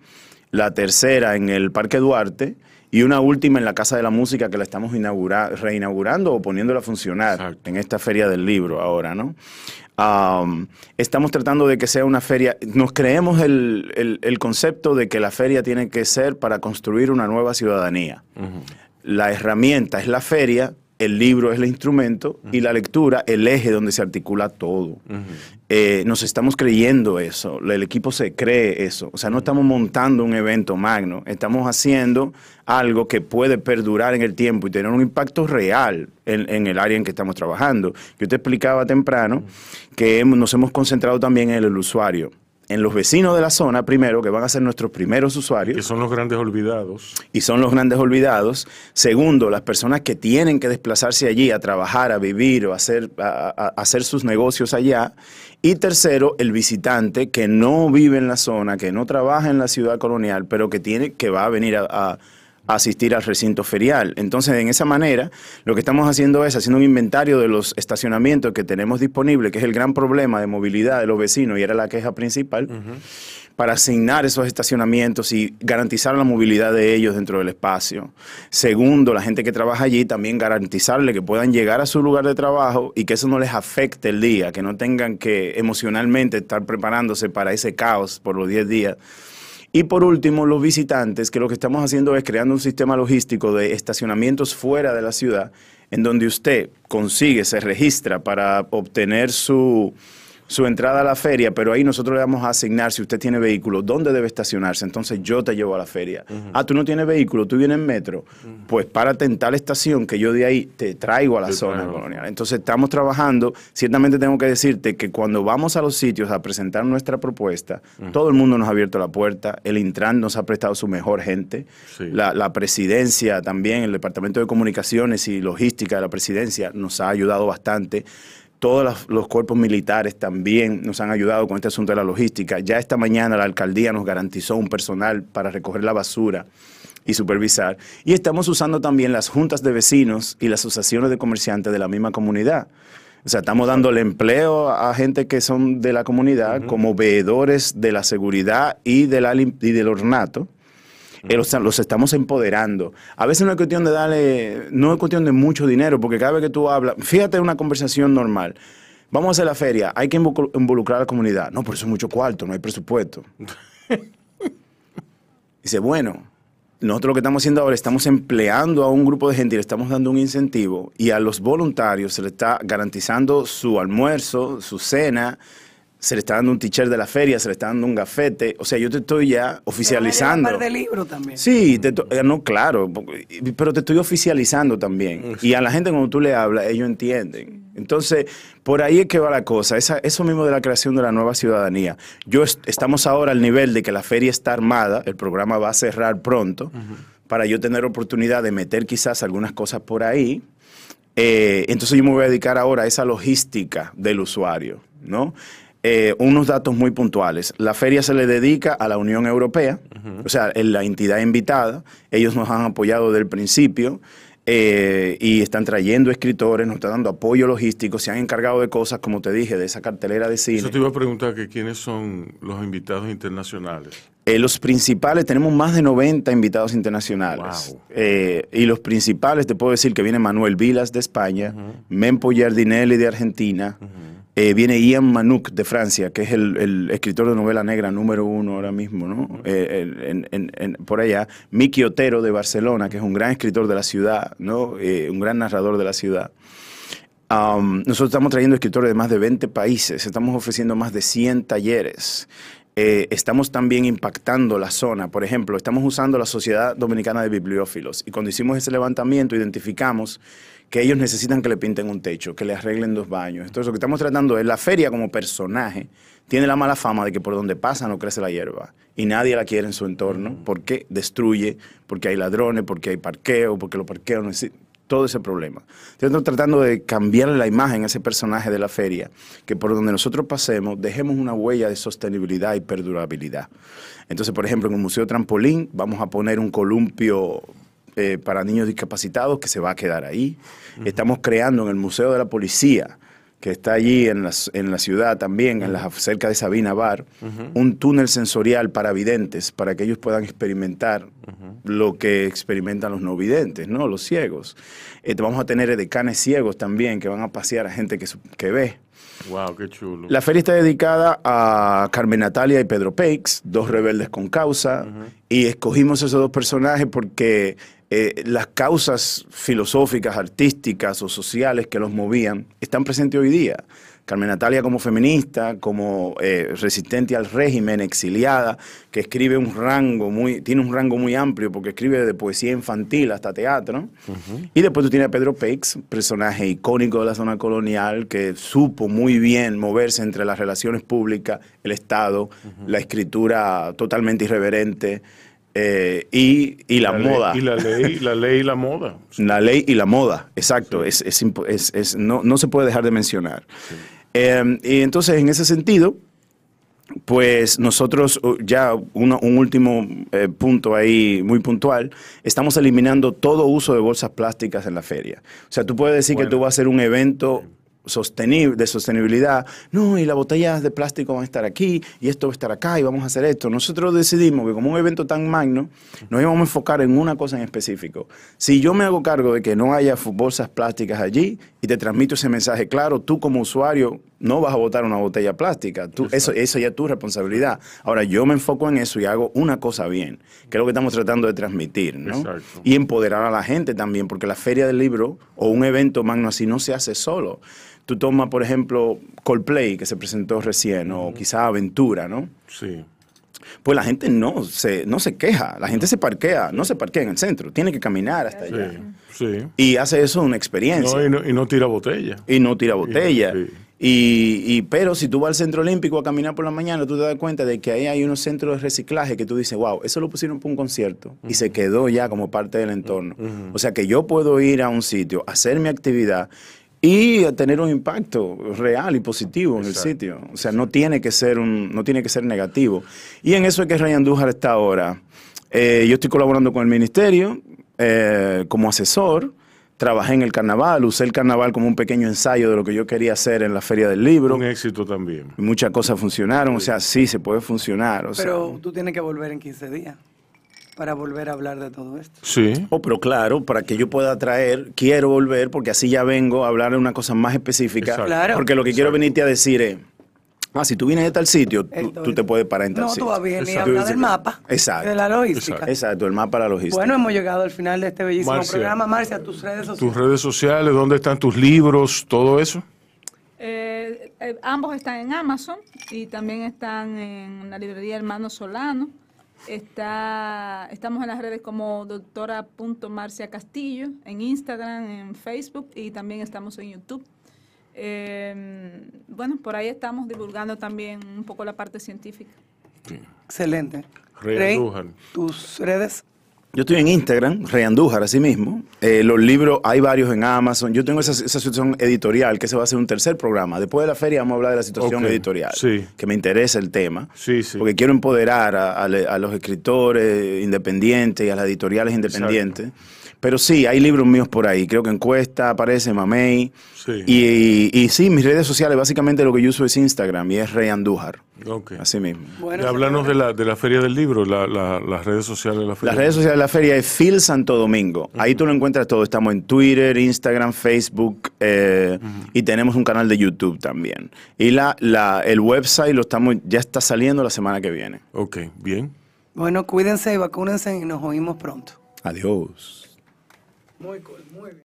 La tercera en el Parque Duarte. Y una última en la Casa de la Música que la estamos inaugura- reinaugurando o poniéndola a funcionar Exacto. en esta feria del libro ahora, ¿no? Am, estamos tratando de que sea una feria, nos creemos el, el- el concepto de que la feria tiene que ser para construir una nueva ciudadanía. La herramienta es la feria, el libro es el instrumento y la lectura el eje donde se articula todo. Eh, nos estamos creyendo eso, el equipo se cree eso, o sea, no estamos montando un evento magno, estamos haciendo algo que puede perdurar en el tiempo y tener un impacto real en, en el área en que estamos trabajando. Yo te explicaba temprano que hemos- nos hemos concentrado también en el usuario, en los vecinos de la zona primero, que van a ser nuestros primeros usuarios Que son los grandes olvidados. y son los grandes olvidados. Segundo, las personas que tienen que desplazarse allí a trabajar, a vivir o a hacer, a- hacer sus negocios allá. Y tercero, el visitante que no vive en la zona, que no trabaja en la ciudad colonial, pero que, tiene, que va a venir a asistir al recinto ferial. Entonces, en esa manera, lo que estamos haciendo es haciendo un inventario de los estacionamientos que tenemos disponibles, que es el gran problema de movilidad de los vecinos y era la queja principal para asignar esos estacionamientos y garantizar la movilidad de ellos dentro del espacio. Segundo, la gente que trabaja allí también garantizarle que puedan llegar a su lugar de trabajo y que eso no les afecte el día, que no tengan que emocionalmente estar preparándose para ese caos por los 10 días. Y por último, los visitantes, que lo que estamos haciendo es creando un sistema logístico de estacionamientos fuera de la ciudad, en donde usted consigue, se registra para obtener su, su entrada a la feria, pero ahí nosotros le vamos a asignar, si usted tiene vehículo, dónde debe estacionarse. Entonces yo te llevo a la feria. Ah, tú no tienes vehículo, tú vienes en metro. Pues párate en tal estación que yo de ahí te traigo a la zona colonial. Entonces estamos trabajando. Ciertamente tengo que decirte que cuando vamos a los sitios a presentar nuestra propuesta, todo el mundo nos ha abierto la puerta. El Intran nos ha prestado su mejor gente. Sí. La, la presidencia también, el Departamento de Comunicaciones y Logística de la presidencia nos ha ayudado bastante. Todos los, cuerpos militares también nos han ayudado con este asunto de la logística. Ya esta mañana la alcaldía nos garantizó un personal para recoger la basura y supervisar. Y estamos usando también las juntas de vecinos y las asociaciones de comerciantes de la misma comunidad. O sea, estamos dándole empleo a gente que son de la comunidad como veedores de la seguridad y, de la lim- y del ornato. Eh, los, los estamos empoderando. A veces no es cuestión de darle, no es cuestión de mucho dinero, porque cada vez que tú hablas, fíjate en una conversación normal. Vamos a hacer la feria, hay que involucr- involucrar a la comunidad. No, por eso es mucho cuarto, no hay presupuesto. Dice, bueno, nosotros lo que estamos haciendo ahora, estamos empleando a un grupo de gente y le estamos dando un incentivo y a los voluntarios se le está garantizando su almuerzo, su cena, se le está dando un teacher de la feria, se le está dando un gafete. O sea, yo te estoy ya oficializando. Un par de libros también. Sí, te eh, no, claro, pero te estoy oficializando también. Y a la gente cuando tú le hablas, ellos entienden. Entonces, por ahí es que va la cosa. Esa- eso mismo de la creación de la nueva ciudadanía. Yo est- estamos ahora al nivel de que la feria está armada, el programa va a cerrar pronto, para yo tener oportunidad de meter quizás algunas cosas por ahí. Eh, entonces yo me voy a dedicar ahora a esa logística del usuario, ¿no? Eh, unos datos muy puntuales. La feria se le dedica a la Unión Europea, o sea, es la entidad invitada. Ellos nos han apoyado desde el principio eh, y están trayendo escritores, nos están dando apoyo logístico, se han encargado de cosas, como te dije, de esa cartelera de cine. Eso te iba a preguntar que quiénes son los invitados internacionales. Eh, los principales, tenemos más de 90 invitados internacionales. Wow. Eh, y los principales, te puedo decir que viene Manuel Vilas de España, Mempo Giardinelli de Argentina, eh, viene Ian Manouk de Francia, que es el, escritor de novela negra número uno ahora mismo, ¿no? Eh, por allá. Miki Otero de Barcelona, que es un gran escritor de la ciudad, ¿no? Eh, un gran narrador de la ciudad. Um, nosotros estamos trayendo escritores de más de 20 países, estamos ofreciendo más de 100 talleres. Eh, estamos también impactando la zona. Por ejemplo, estamos usando la Sociedad Dominicana de Bibliófilos y cuando hicimos ese levantamiento identificamos que ellos necesitan que le pinten un techo, que le arreglen dos baños. Entonces lo que estamos tratando es la feria como personaje tiene la mala fama de que por donde pasa no crece la hierba y nadie la quiere en su entorno porque destruye, porque hay ladrones, porque hay parqueo, porque los parqueos no existen todo ese problema. Estamos tratando de cambiarle la imagen a ese personaje de la feria, que por donde nosotros pasemos dejemos una huella de sostenibilidad y perdurabilidad. Entonces, por ejemplo, en el Museo Trampolín vamos a poner un columpio eh, para niños discapacitados que se va a quedar ahí. Estamos creando en el Museo de la Policía, que está allí en la, en la ciudad también, en la, cerca de Sabina Bar, un túnel sensorial para videntes, para que ellos puedan experimentar lo que experimentan los no videntes, ¿no? los ciegos. Eh, vamos a tener edecanes ciegos también, que van a pasear a gente que ve. Wow, qué chulo. La feria está dedicada a Carmen Natalia y Pedro Peix, dos rebeldes con causa, y escogimos esos dos personajes porque eh, las causas filosóficas, artísticas o sociales que los movían están presentes hoy día. Carmen Natalia como feminista, como eh, resistente al régimen, exiliada, que escribe un rango muy, tiene un rango muy amplio porque escribe de poesía infantil hasta teatro. Y después tú tienes a Pedro Peix, personaje icónico de la zona colonial, que supo muy bien moverse entre las relaciones públicas, el Estado, la escritura totalmente irreverente eh, y, y la, moda. y la ley, la ley y la moda. La ley y la moda, exacto. Es, es es- es- no, no se puede dejar de mencionar. Eh, y entonces, en ese sentido, pues nosotros, uh, ya una- un último eh, punto ahí muy puntual, estamos eliminando todo uso de bolsas plásticas en la feria. O sea, tú puedes decir que tú vas a hacer un evento sostenible, de sostenibilidad. No, y las botellas de plástico van a estar aquí, y esto va a estar acá, y vamos a hacer esto. Nosotros decidimos que como un evento tan magno, nos íbamos a enfocar en una cosa en específico. Si yo me hago cargo de que no haya bolsas plásticas allí y te transmito ese mensaje claro, tú como usuario no vas a botar una botella plástica. Tú, eso, eso ya es tu responsabilidad. Ahora, yo me enfoco en eso y hago una cosa bien, que es lo que estamos tratando de transmitir, ¿no? Exacto. Y empoderar a la gente también, porque la feria del libro o un evento magno así no se hace solo. Tú tomas, por ejemplo, Coldplay, que se presentó recién, o quizá Aventura, ¿no? Sí. Pues la gente no se, no se queja, la gente se parquea, no se parquea en el centro, tiene que caminar hasta allá. Sí. Y hace eso una experiencia. No, y, no, y no tira botella. y no tira botella. sí. Y, y- pero si tú vas al centro olímpico a caminar por la mañana, tú te das cuenta de que ahí hay unos centros de reciclaje que tú dices, wow, eso lo pusieron para un concierto y se quedó ya como parte del entorno. O sea que yo puedo ir a un sitio, hacer mi actividad y tener un impacto real y positivo en el sitio. O sea, no tiene que ser un, no tiene que ser negativo. Y en eso es que Ryan Andújar está ahora. Eh, yo estoy colaborando con el ministerio eh, como asesor. Trabajé en el carnaval, usé el carnaval como un pequeño ensayo de lo que yo quería hacer en la Feria del Libro. Un éxito también. Muchas cosas funcionaron, o sea, sí, se puede funcionar. O sea, Pero tú tienes que volver en 15 días para volver a hablar de todo esto. Sí. Oh, pero claro, para que yo pueda traer, quiero volver, porque así ya vengo a hablar de una cosa más específica. Exacto. Claro. Porque lo que quiero Exacto. venirte a decir es, ah, si tú vienes de tal sitio, tú, te puedes parar en tal No, sitio. tú vas bien y Exacto. hablar del mapa. Exacto. De la logística. Exacto. Exacto, el mapa de la logística. Bueno, hemos llegado al final de este bellísimo Marcia. programa. Marcia, tus redes sociales. Tus redes sociales, ¿dónde están tus libros? Todo eso. Eh, eh, ambos están en Amazon y también están en la librería Hermano Solano. Está, estamos en las redes como doctora.marcia Castillo, en Instagram, en Facebook y también estamos en YouTube. Eh, bueno, por ahí estamos divulgando también un poco la parte científica. Excelente. Rey tus redes. Yo estoy en Instagram, Rey Andújar, así mismo. Eh, los libros, hay varios en Amazon. Yo tengo esa, esa situación editorial, que se va a hacer un tercer programa. Después de la feria vamos a hablar de la situación editorial, sí. que me interesa el tema. Sí, sí. Porque quiero empoderar a, a le- a los escritores independientes y a las editoriales independientes. Pero sí, hay libros míos por ahí. Creo que Encuesta aparece, Mamey. Sí. Y, y sí, mis redes sociales, básicamente lo que yo uso es Instagram y es Rey Andújar. Ok. Así mismo. Bueno, Y háblanos de la, de la Feria del Libro, la- la- las redes sociales de la Feria. Las redes sociales de la feria es Phil Santo Domingo. Ahí tú lo encuentras todo. Estamos en Twitter, Instagram, Facebook eh, y tenemos un canal de YouTube también. Y la, la, el website lo estamos, ya está saliendo la semana que viene. Ok, bien. Bueno, cuídense y vacúnense y nos oímos pronto. Adiós. Muy cool, muy bien.